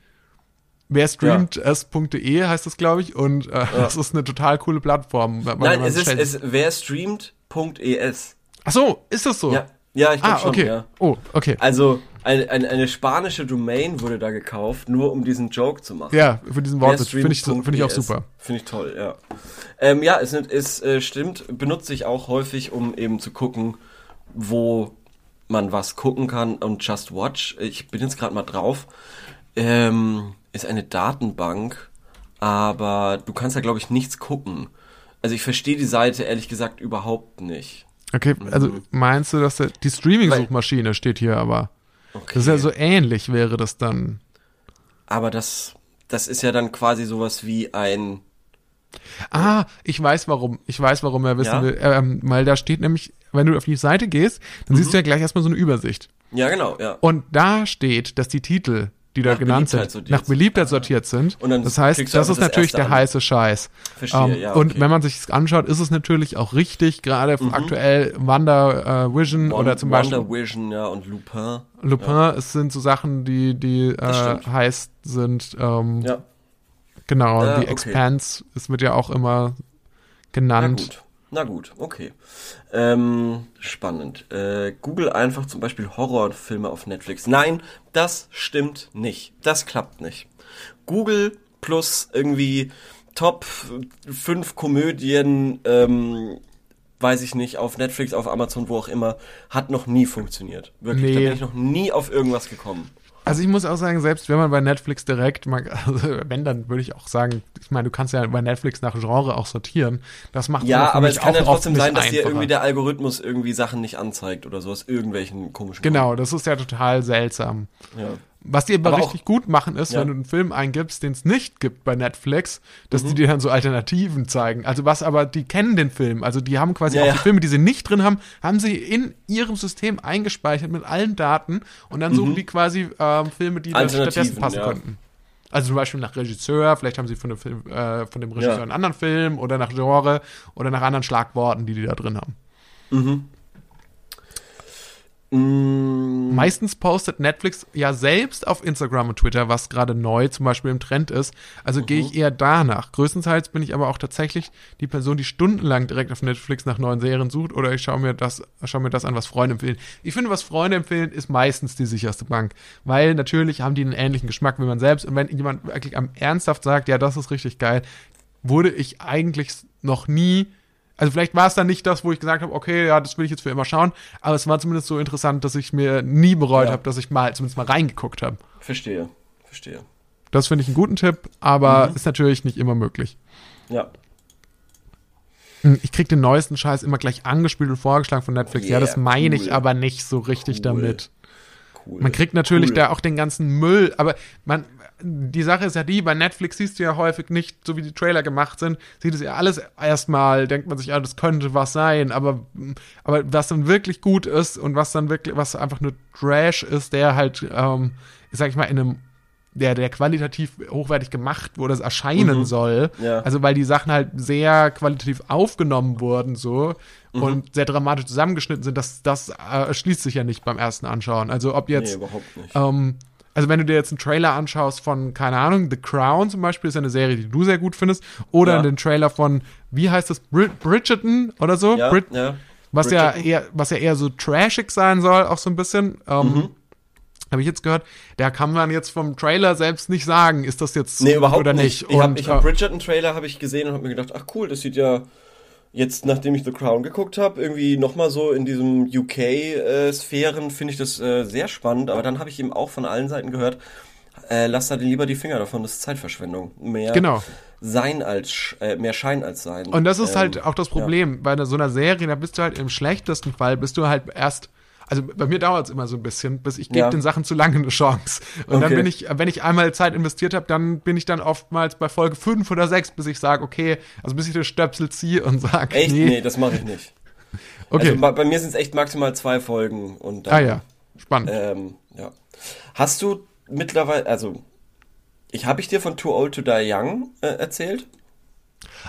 Wer streamt es.de heißt das, glaube ich, und äh, das ist eine total coole Plattform. Nein, es ist, es, wer streamt.es. Ach so, ist das so? Ja, ja, ich glaube Ah, schon, okay. ja. Oh, okay. Also, eine, eine, eine spanische Domain wurde da gekauft, nur um diesen Joke zu machen. Ja, für diesen Wortwitz finde ich, finde ich auch super. Finde ich toll, ja. Ähm, ja, es, es äh, stimmt, benutze ich auch häufig, um eben zu gucken, wo man was gucken kann. Und Just Watch, ich bin jetzt gerade mal drauf, ähm, ist eine Datenbank, aber du kannst da, glaube ich, nichts gucken. Also ich verstehe die Seite ehrlich gesagt überhaupt nicht. Okay, also meinst du, dass der, die Streaming-Suchmaschine steht hier aber? Okay. Das ist ja so ähnlich wäre das dann. Aber das, das ist ja dann quasi sowas wie ein. Ah, ich weiß warum. Ich weiß, warum er wissen Ja? will. Ähm, weil da steht nämlich, wenn du auf die Seite gehst, dann Mhm. siehst du ja gleich erstmal so eine Übersicht. Ja, genau, ja. Und da steht, dass die Titel, die da genannt sind, nach. Beliebtheit sortiert sind. Das heißt, das ist natürlich der heiße Scheiß. Verstehe, Ähm, Und wenn man sich das anschaut, ist es natürlich auch richtig, gerade aktuell Wonder äh, Vision oder zum Beispiel Wonder Vision, ja, und Lupin. Lupin, es sind so Sachen, die, die äh, heiß sind. Ähm, Ja, Genau, Ah, die. Expanse, es wird ja auch immer na genannt. Na gut, okay. Ähm, spannend. Äh, Google einfach zum Beispiel Horrorfilme auf Netflix. Nein, das stimmt nicht. Das klappt nicht. Google plus irgendwie Top 5 Komödien ähm, weiß ich nicht, auf Netflix, auf Amazon, wo auch immer, hat noch nie funktioniert. Wirklich, Nee. da bin ich noch nie auf irgendwas gekommen. Also ich muss auch sagen, selbst wenn man bei Netflix direkt, mal, also wenn, dann würde ich auch sagen, ich meine, du kannst ja bei Netflix nach Genre auch sortieren. Das macht Ja, aber es kann ja trotzdem sein, dass dir einfacher. irgendwie der Algorithmus irgendwie Sachen nicht anzeigt oder so aus irgendwelchen komischen Genau, das ist ja total seltsam. Gründen. Ja. Was die aber, Aber richtig gut machen, ist, Ja. wenn du einen Film eingibst, den es nicht gibt bei Netflix, dass Mhm. die dir dann so Alternativen zeigen. Also was aber, die kennen den Film. Also die haben quasi Ja, auch ja. die Filme, die sie nicht drin haben, haben sie in ihrem System eingespeichert mit allen Daten und dann suchen die quasi ähm, Filme, die Mhm. Stattdessen passen könnten. Also zum Beispiel nach Regisseur, vielleicht haben sie von dem, Film, äh, von dem Regisseur einen anderen Film oder nach Genre oder nach anderen Schlagworten, die die da drin haben. Mm, Meistens postet Netflix ja selbst auf Instagram und Twitter, was gerade neu zum Beispiel im Trend ist. Also gehe Mhm. ich eher danach. Größtenteils bin ich aber auch tatsächlich die Person, die stundenlang direkt auf Netflix nach neuen Serien sucht oder ich schaue mir das, schaue mir das an, was Freunde empfehlen. Ich finde, was Freunde empfehlen, ist meistens die sicherste Bank. Weil natürlich haben die einen ähnlichen Geschmack wie man selbst. Und wenn jemand wirklich am ernsthaft sagt, ja, das ist richtig geil, wurde ich eigentlich noch nie also vielleicht war es dann nicht das, wo ich gesagt habe, okay, ja, das will ich jetzt für immer schauen, aber es war zumindest so interessant, dass ich mir nie bereut Ja. habe, dass ich mal zumindest mal reingeguckt habe. verstehe, verstehe. Das finde ich einen guten Tipp, aber Mhm. ist natürlich nicht immer möglich. Ja. Hm, Ich krieg den neuesten Scheiß immer gleich angespielt und vorgeschlagen von Netflix. ja, das Yeah, meine cool. ich aber nicht so richtig Cool. damit. Cool. Man kriegt natürlich Cool. da auch den ganzen Müll, aber man, die Sache ist ja die, bei Netflix siehst du ja häufig nicht, so wie die Trailer gemacht sind, sieht es ja alles erstmal, denkt man sich, ja, das könnte was sein, aber, aber was dann wirklich gut ist und was dann wirklich, was einfach nur Trash ist, der halt, ähm, sag ich mal, in einem der, der qualitativ hochwertig gemacht wurde, es erscheinen Mhm. soll. Ja. Also weil die Sachen halt sehr qualitativ aufgenommen wurden so Mhm. und sehr dramatisch zusammengeschnitten sind, das, das äh, erschließt sich ja nicht beim ersten Anschauen. Also ob Nee, jetzt überhaupt nicht. ähm, also wenn du dir jetzt einen Trailer anschaust von, keine Ahnung, The Crown zum Beispiel, ist ja eine Serie, die du sehr gut findest, oder Ja. den Trailer von, wie heißt das, Brid Bridgerton oder so, ja, Brid ja. was ja eher, was ja eher so trashig sein soll, auch so ein bisschen. Ähm, Mhm. Habe ich jetzt gehört, da kann man jetzt vom Trailer selbst nicht sagen, ist das jetzt Nee, überhaupt oder nicht. nicht. Ich habe hab äh, Bridgerton-Trailer ich gesehen und habe mir gedacht, ach cool, das sieht ja jetzt, nachdem ich The Crown geguckt habe, irgendwie nochmal so in diesem UK-Sphären finde ich das äh, sehr spannend. Aber dann habe ich eben auch von allen Seiten gehört, äh, lass da lieber die Finger davon, das ist Zeitverschwendung. Mehr Genau. Sein als, äh, mehr Schein als Sein. Und das ist Ähm, halt auch das Problem. Bei einer, so einer Serie, da bist du halt im schlechtesten Fall, bist du halt erst. Also bei mir dauert es immer so ein bisschen, bis ich gebe Ja. den Sachen zu lange eine Chance. Und dann Okay. bin ich, wenn ich einmal Zeit investiert habe, dann bin ich dann oftmals bei Folge 5 oder 6, bis ich sage, okay, also bis ich den Stöpsel ziehe und sage, Echt? Nee, nee. das mache ich nicht. okay. Also bei, bei mir sind es echt maximal zwei Folgen und dann, ah ja, spannend. Ähm, ja. Hast du mittlerweile, also ich habe ich dir von Too Old to Die Young äh, erzählt?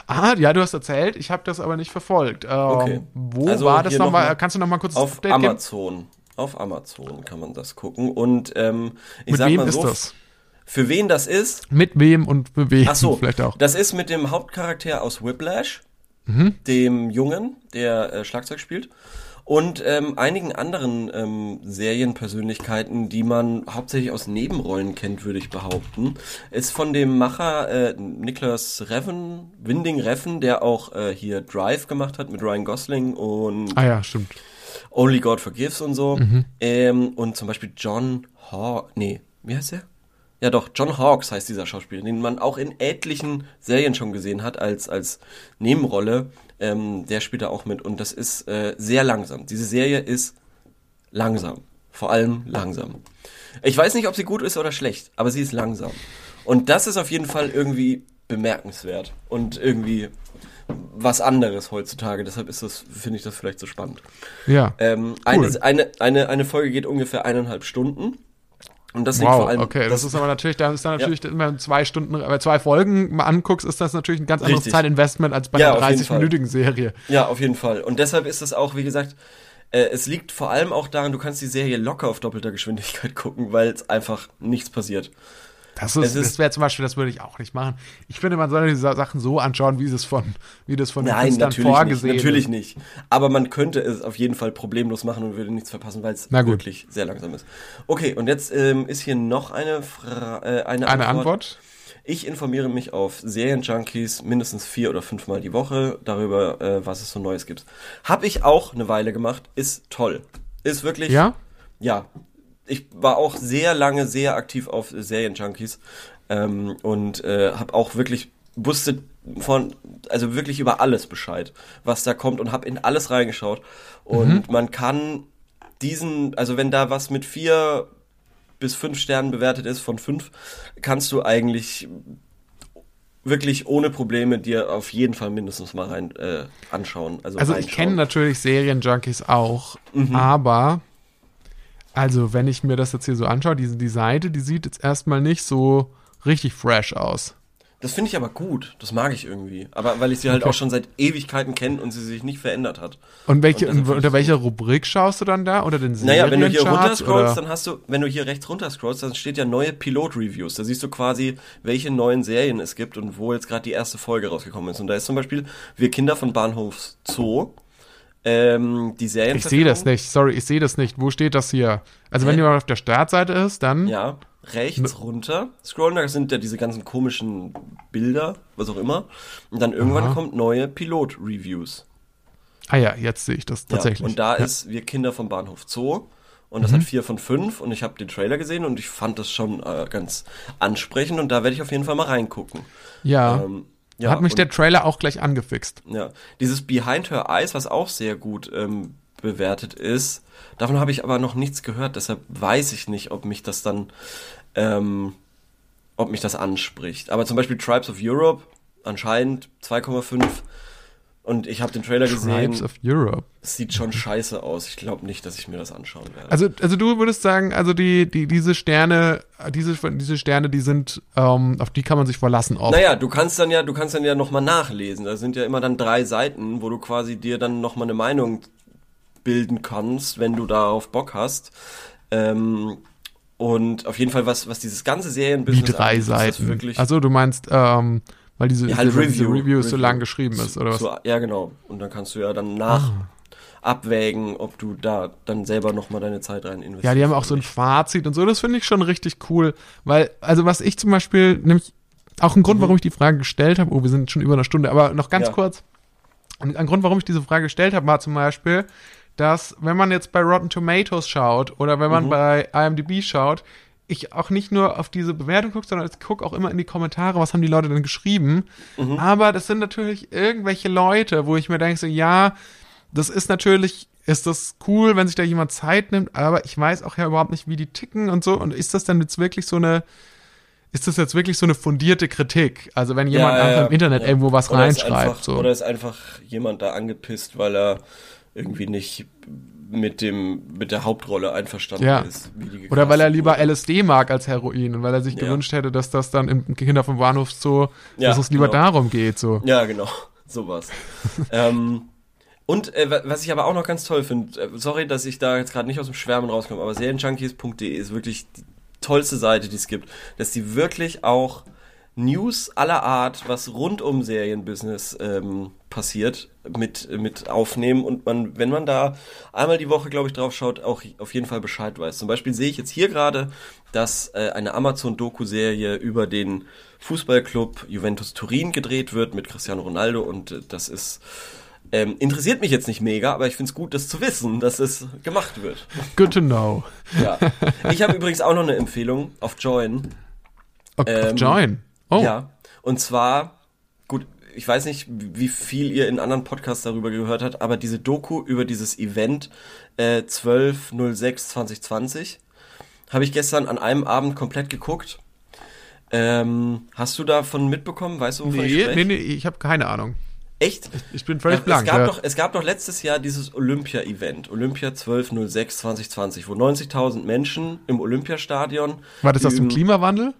Ah, ja, du hast erzählt, ich habe das aber nicht verfolgt. Ähm, Okay. Wo Also war das noch nochmal? mal Kannst du nochmal kurz Auf Update geben? Amazon. Auf Amazon kann man das gucken. Und ähm, ich Mit sag wem mal ist so, das? für wen das ist, Mit wem und für wen ach so, vielleicht auch. das ist mit dem Hauptcharakter aus Whiplash, Mhm. dem Jungen, der äh, Schlagzeug spielt. Und ähm, einigen anderen ähm, Serienpersönlichkeiten, die man hauptsächlich aus Nebenrollen kennt, würde ich behaupten. Ist von dem Macher äh, Niklas Reven, Winding Reffen, der auch äh, hier Drive gemacht hat mit Ryan Gosling und Ah ja, stimmt. Only God Forgives und so. Mhm. Ähm, und zum Beispiel John Haw, nee, wie heißt der? Ja doch, John Hawkes heißt dieser Schauspieler, den man auch in etlichen Serien schon gesehen hat als, als Nebenrolle. Ähm, der spielt da auch mit und das ist äh, sehr langsam. Diese Serie ist langsam. Vor allem langsam. Ich weiß nicht, ob sie gut ist oder schlecht, aber sie ist langsam. Und das ist auf jeden Fall irgendwie bemerkenswert und irgendwie was anderes heutzutage. Deshalb ist das, finde ich das vielleicht so spannend. Ja. Ähm, Cool. eine, eine, eine, eine Folge geht ungefähr eineinhalb Stunden. Und das liegt vor Wow, allem. okay, das ist aber natürlich, da ist dann natürlich immer zwei Stunden, bei zwei Folgen mal anguckst, ist das natürlich ein ganz anderes Richtig. Zeitinvestment als bei Ja, einer auf jeden Fall. 30-minütigen Serie. Ja, auf jeden Fall. Und deshalb ist es auch, wie gesagt, äh, es liegt vor allem auch daran, du kannst die Serie locker auf doppelter Geschwindigkeit gucken, weil es einfach nichts passiert. Das, Es ist, ist- das wäre zum Beispiel, das würde ich auch nicht machen. Ich finde, man soll diese Sachen so anschauen, wie es von, wie das von den Nein, Künstlern natürlich nicht. vorgesehen Natürlich ist. nicht. Aber man könnte es auf jeden Fall problemlos machen und würde nichts verpassen, weil es wirklich sehr langsam ist. Okay, und jetzt ähm, ist hier noch eine Fra äh, eine, Eine Antwort? Ich informiere mich auf Serienjunkies mindestens vier oder fünfmal die Woche darüber, äh, was es so Neues gibt. Hab ich auch eine Weile gemacht, ist toll. Ist wirklich. Ja? Ja. Ich war auch sehr lange sehr aktiv auf Serienjunkies ähm, und äh, habe auch wirklich wusste von also wirklich über alles Bescheid, was da kommt und habe in alles reingeschaut. Und man kann diesen also wenn da was mit vier bis fünf Sternen bewertet ist von fünf, kannst du eigentlich wirklich ohne Probleme dir auf jeden Fall mindestens mal rein äh, anschauen. Also, Also ich kenne natürlich Serienjunkies auch, aber also wenn ich mir das jetzt hier so anschaue, diese die Seite, die sieht jetzt erstmal nicht so richtig fresh aus. Das finde ich aber gut. Das mag ich irgendwie. Aber weil ich sie halt Okay. auch schon seit Ewigkeiten kenne und sie sich nicht verändert hat. Und welche Und unter welcher Rubrik schaust du dann da? Oder den Naja, wenn du hier runterscrollst, dann hast du, wenn du hier rechts runterscrollst, dann steht ja neue Pilot-Reviews. Da siehst du quasi, welche neuen Serien es gibt und wo jetzt gerade die erste Folge rausgekommen ist. Und da ist zum Beispiel Wir Kinder von Bahnhof Zoo. Ähm, die Serien. Ich sehe das nicht. Sorry, ich sehe das nicht. Wo steht das hier? Also wenn Hä? jemand auf der Startseite ist, dann Ja, rechts runter scrollen, da sind ja diese ganzen komischen Bilder, was auch immer. Und dann irgendwann Aha. kommt neue Pilot-Reviews. Ah ja, jetzt sehe ich das tatsächlich. Ja, und da ja. Mhm. ist Wir Kinder vom Bahnhof Zoo. Und das hat vier von fünf und ich habe den Trailer gesehen und ich fand das schon äh, ganz ansprechend und da werde ich auf jeden Fall mal reingucken. ja. Ähm, ja, hat mich der Trailer auch gleich angefixt. Ja, dieses Behind Her Eyes, was auch sehr gut ähm, bewertet ist, davon habe ich aber noch nichts gehört, deshalb weiß ich nicht, ob mich das dann, ähm, ob mich das anspricht. Aber zum Beispiel Tribes of Europe, anscheinend 2,5 und ich habe den Trailer Tribes gesehen, of Europe. sieht schon scheiße aus. Ich glaube nicht, dass ich mir das anschauen werde. Also, also du würdest sagen, also die, die, diese Sterne, diese, diese Sterne, die sind, ähm, auf die kann man sich verlassen oft. Naja, du kannst dann ja, du kannst dann ja nochmal nachlesen. Da sind ja immer dann drei Seiten, wo du quasi dir dann nochmal eine Meinung bilden kannst, wenn du darauf Bock hast. Ähm, und auf jeden Fall, was, was dieses ganze Wie Serienbusiness drei angeht, Seiten. wirklich Also du meinst, ähm, weil diese, ja, halt diese, Review, diese Review so lang geschrieben ist, oder was? Zu, ja, genau. Und dann kannst du ja dann nach Ah. abwägen, ob du da dann selber nochmal deine Zeit rein investierst. Ja, die haben auch so ein Fazit und so, das finde ich schon richtig cool, weil, also was ich zum Beispiel, nämlich auch ein Grund, warum ich die Frage gestellt habe, oh, wir sind schon über eine Stunde, aber noch ganz Mhm. Ja. kurz, ein Grund, warum ich diese Frage gestellt habe, war zum Beispiel, dass wenn man jetzt bei Rotten Tomatoes schaut oder wenn Mhm. man bei IMDb schaut, ich auch nicht nur auf diese Bewertung gucke, sondern ich gucke auch immer in die Kommentare, was haben die Leute denn geschrieben. Mhm. Aber das sind natürlich irgendwelche Leute, wo ich mir denke, so, ja, das ist natürlich, ist das cool, wenn sich da jemand Zeit nimmt, aber ich weiß auch ja überhaupt nicht, wie die ticken und so. Und ist das dann jetzt wirklich so eine, ist das jetzt wirklich so eine fundierte Kritik? Also wenn jemand Ja, ja, einfach im Internet ja. irgendwo was Oder ist reinschreibt, einfach, so. Oder ist einfach jemand da angepisst, weil er irgendwie nicht mit dem mit der Hauptrolle einverstanden Ja. ist. wie die Oder weil er lieber wurde. LSD mag als Heroin und weil er sich Ja. gewünscht hätte, dass das dann im Kinder vom Bahnhof so, Ja, dass es lieber genau. darum geht, so. Ja, genau, sowas. ähm, und äh, wa- was ich aber auch noch ganz toll finde, äh, sorry, dass ich da jetzt gerade nicht aus dem Schwärmen rauskomme, aber serienjunkies.de ist wirklich die tollste Seite, die es gibt, dass die wirklich auch News aller Art, was rund um Serienbusiness ähm, passiert, mit, mit aufnehmen und man, wenn man da einmal die Woche, glaube ich, drauf schaut, auch auf jeden Fall Bescheid weiß. Zum Beispiel sehe ich jetzt hier gerade, dass äh, eine Amazon-Doku-Serie über den Fußballclub Juventus Turin gedreht wird mit Cristiano Ronaldo und äh, das ist ähm, interessiert mich jetzt nicht mega, aber ich finde es gut, das zu wissen, dass es gemacht wird. Good to know. Ja. Ich habe übrigens auch noch eine Empfehlung auf Join. Okay, Ähm, join. Oh, Ja. Und zwar, gut, ich weiß nicht, wie viel ihr in anderen Podcasts darüber gehört habt, aber diese Doku über dieses Event äh, 12.06.2020 habe ich gestern an einem Abend komplett geguckt. Ähm, hast du davon mitbekommen? Weißt du, wovon ich nee, spreche? nee, nee, ich habe keine Ahnung. Echt? Ich bin völlig blank. Es gab, ja. doch, es gab doch letztes Jahr dieses Olympia-Event, Olympia 12.06.2020, wo 90.000 Menschen im Olympiastadion. War das aus dem Klimawandel?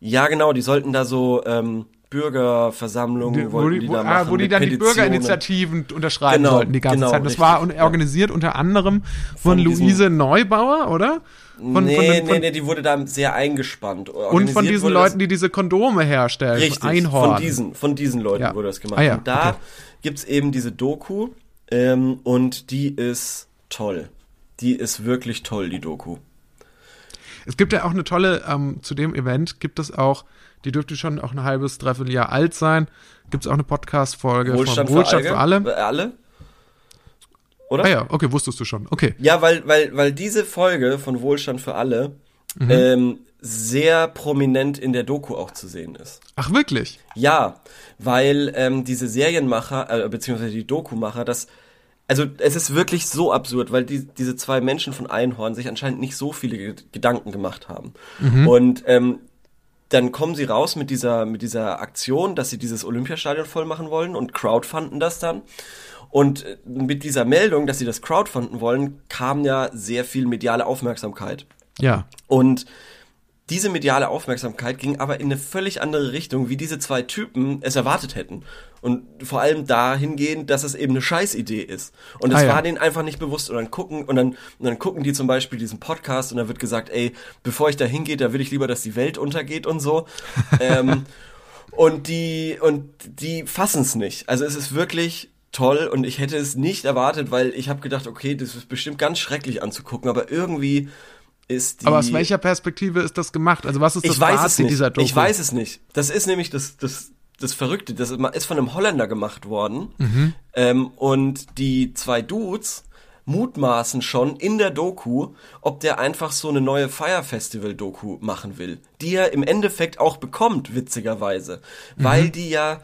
Ja, genau, die sollten da so ähm, Bürgerversammlungen, Die, wo, die, die wo, da ah, wo die dann die Petitionen. Bürgerinitiativen unterschreiben Genau, sollten die ganze genau, Zeit. Das richtig, war un- ja. organisiert unter anderem von, Von Luise Neubauer, oder? Von, nee, von, den- von, nee, nee, die wurde da sehr eingespannt. und von diesen Leuten, die diese Kondome herstellen. Richtig, von Einhorn. von diesen, von diesen Leuten Ja. wurde das gemacht. Ah ja, und da okay. gibt's eben diese Doku ähm, und die ist toll. Die ist wirklich toll, die Doku. Es gibt ja auch eine tolle, ähm, zu dem Event gibt es auch, die dürfte schon auch ein halbes, dreiviertel Jahr alt sein, gibt es auch eine Podcast-Folge von Wohlstand für, für alle. Für alle? Oder? Ah ja, okay, wusstest du schon. Okay. Ja, weil, weil, weil diese Folge von Wohlstand für alle Mhm. ähm, sehr prominent in der Doku auch zu sehen ist. Ach, wirklich? Ja, weil ähm, diese Serienmacher, äh, beziehungsweise die Dokumacher, das, also es ist wirklich so absurd, weil die, diese zwei Menschen von Einhorn sich anscheinend nicht so viele Ge- Gedanken gemacht haben. Und ähm, dann kommen sie raus mit dieser, mit dieser Aktion, dass sie dieses Olympiastadion voll machen wollen und crowdfunden das dann. Und äh, mit dieser Meldung, dass sie das crowdfunden wollen, kam ja sehr viel mediale Aufmerksamkeit. Ja. Und diese mediale Aufmerksamkeit ging aber in eine völlig andere Richtung, wie diese zwei Typen es erwartet hätten. Und vor allem dahingehend, dass es eben eine Scheißidee ist. Und es Ah, ja. war denen einfach nicht bewusst. Und dann gucken, und dann, und dann gucken die zum Beispiel diesen Podcast und da wird gesagt, ey, bevor ich da hingehe, da will ich lieber, dass die Welt untergeht und so. ähm, und die, und die fassen es nicht. Also es ist wirklich toll und ich hätte es nicht erwartet, weil ich habe gedacht, okay, das ist bestimmt ganz schrecklich anzugucken, aber irgendwie ist die. Aber aus welcher Perspektive ist das gemacht? Also was ist das ich weiß es Fazit nicht. dieser Doku? Ich weiß es nicht. Das ist nämlich das, das, das Verrückte. Das ist von einem Holländer gemacht worden. Mhm. Ähm, und die zwei Dudes mutmaßen schon in der Doku, ob der einfach so eine neue Fire Festival Doku machen will, die er im Endeffekt auch bekommt, witzigerweise, Mhm. weil die ja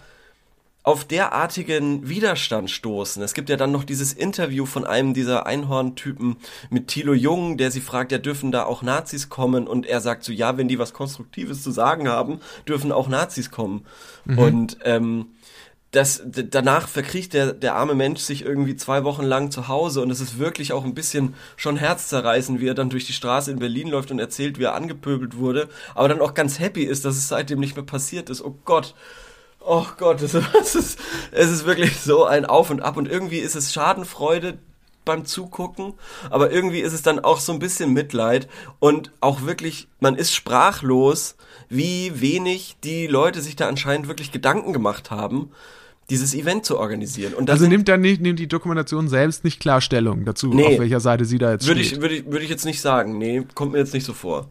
auf derartigen Widerstand stoßen. Es gibt ja dann noch dieses Interview von einem dieser Einhorn-Typen mit Thilo Jung, der sie fragt, ja, dürfen da auch Nazis kommen? Und er sagt so, ja, wenn die was Konstruktives zu sagen haben, dürfen auch Nazis kommen. Und ähm, das, danach verkriecht der, der arme Mensch sich irgendwie zwei Wochen lang zu Hause und es ist wirklich auch ein bisschen schon herzzerreißend, wie er dann durch die Straße in Berlin läuft und erzählt, wie er angepöbelt wurde, aber dann auch ganz happy ist, dass es seitdem nicht mehr passiert ist. Oh Gott. Oh Gott, es ist, es ist, wirklich so ein Auf und Ab und irgendwie ist es Schadenfreude beim Zugucken, aber irgendwie ist es dann auch so ein bisschen Mitleid und auch wirklich, man ist sprachlos, wie wenig die Leute sich da anscheinend wirklich Gedanken gemacht haben, dieses Event zu organisieren. Und Also nimmt dann nicht, nimmt die Dokumentation selbst nicht klar Stellung dazu, Nee. auf welcher Seite sie da jetzt würde steht. ich, würde ich, würde ich jetzt nicht sagen. Nee, kommt mir jetzt nicht so vor.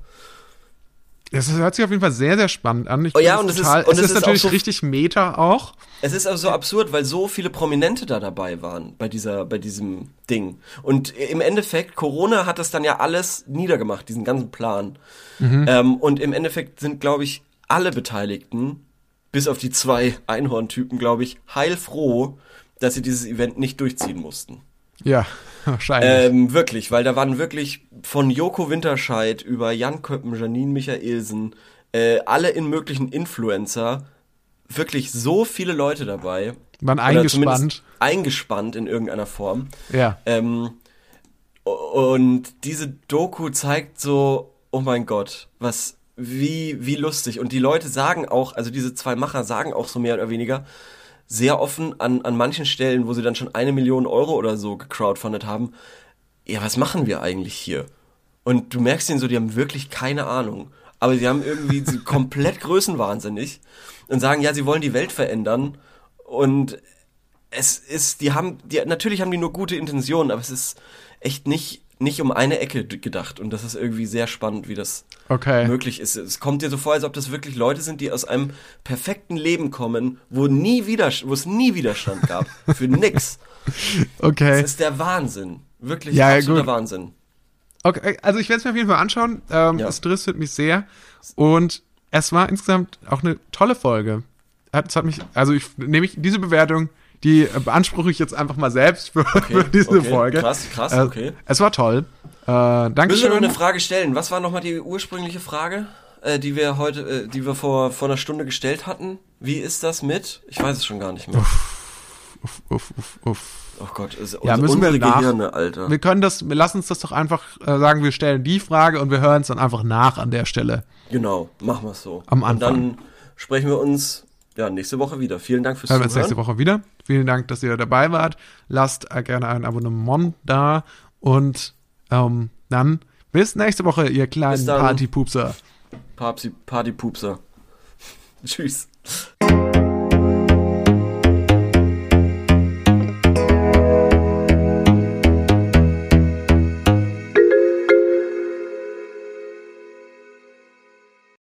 Das hört sich auf jeden Fall sehr, sehr spannend an. Ich Oh ja, und es ist- und es ist ist natürlich so- richtig Meta auch. Es ist aber so absurd, weil so viele Prominente da dabei waren bei dieser, bei diesem Ding. Und im Endeffekt, Corona hat das dann ja alles niedergemacht, diesen ganzen Plan. Ähm, und im Endeffekt sind, glaube ich, alle Beteiligten, bis auf die zwei Einhorn-Typen, glaube ich, heilfroh, dass sie dieses Event nicht durchziehen mussten. Ja, wahrscheinlich. Ähm, wirklich, weil da waren wirklich von Joko Winterscheid über Jan Köppen, Janine Michaelsen, äh, alle in möglichen Influencer, wirklich so viele Leute dabei. Waren eingespannt. Eingespannt in irgendeiner Form. Ja. Ähm, und diese Doku zeigt so, oh mein Gott, was, wie, wie lustig. Und die Leute sagen auch, also diese zwei Macher sagen auch so mehr oder weniger sehr offen an, an manchen Stellen, wo sie dann schon eine Million Euro oder so gecrowdfundet haben, ja, was machen wir eigentlich hier? Und du merkst ihnen so, die haben wirklich keine Ahnung. Aber sie haben irgendwie sie komplett größenwahnsinnig und sagen, ja, sie wollen die Welt verändern. Und es ist, die haben, die, natürlich haben die nur gute Intentionen, aber es ist echt nicht, nicht um eine Ecke gedacht. Und das ist irgendwie sehr spannend, wie das Okay. möglich ist. Es kommt dir so vor, als ob das wirklich Leute sind, die aus einem perfekten Leben kommen, wo nie wieder, wo es nie Widerstand gab. Für nix. Okay. Das ist der Wahnsinn. Wirklich Ja, absoluter gut. Wahnsinn. Okay, also ich werde es mir auf jeden Fall anschauen. Ähm, Ja. Es interessiert mich sehr. Und es war insgesamt auch eine tolle Folge. Es hat mich, also ich nehme ich diese Bewertung, die äh, beanspruche ich jetzt einfach mal selbst für, für diese okay, Folge. krass, krass, Äh, okay. Es war toll. Äh, Müssen wir noch eine Frage stellen? Was war nochmal die ursprüngliche Frage, äh, die wir heute, äh, die wir vor, vor einer Stunde gestellt hatten? Wie ist das mit? Ich weiß es schon gar nicht mehr. Uff, uff, uff, uff. Oh Gott, ist Ja, unser- müssen wir nach- Gehirne, Alter. Wir können das, wir lassen uns das doch einfach äh, sagen, wir stellen die Frage und wir hören es dann einfach nach an der Stelle. Genau, machen wir es so. Am Und Anfang. dann sprechen wir uns ja nächste Woche wieder. Vielen Dank fürs Hören wir uns Zuhören. nächste Woche wieder. Vielen Dank, dass ihr dabei wart. Lasst äh, gerne ein Abonnement da und ähm, dann bis nächste Woche, ihr kleinen. Partypupser. Party, Partypupser. Tschüss.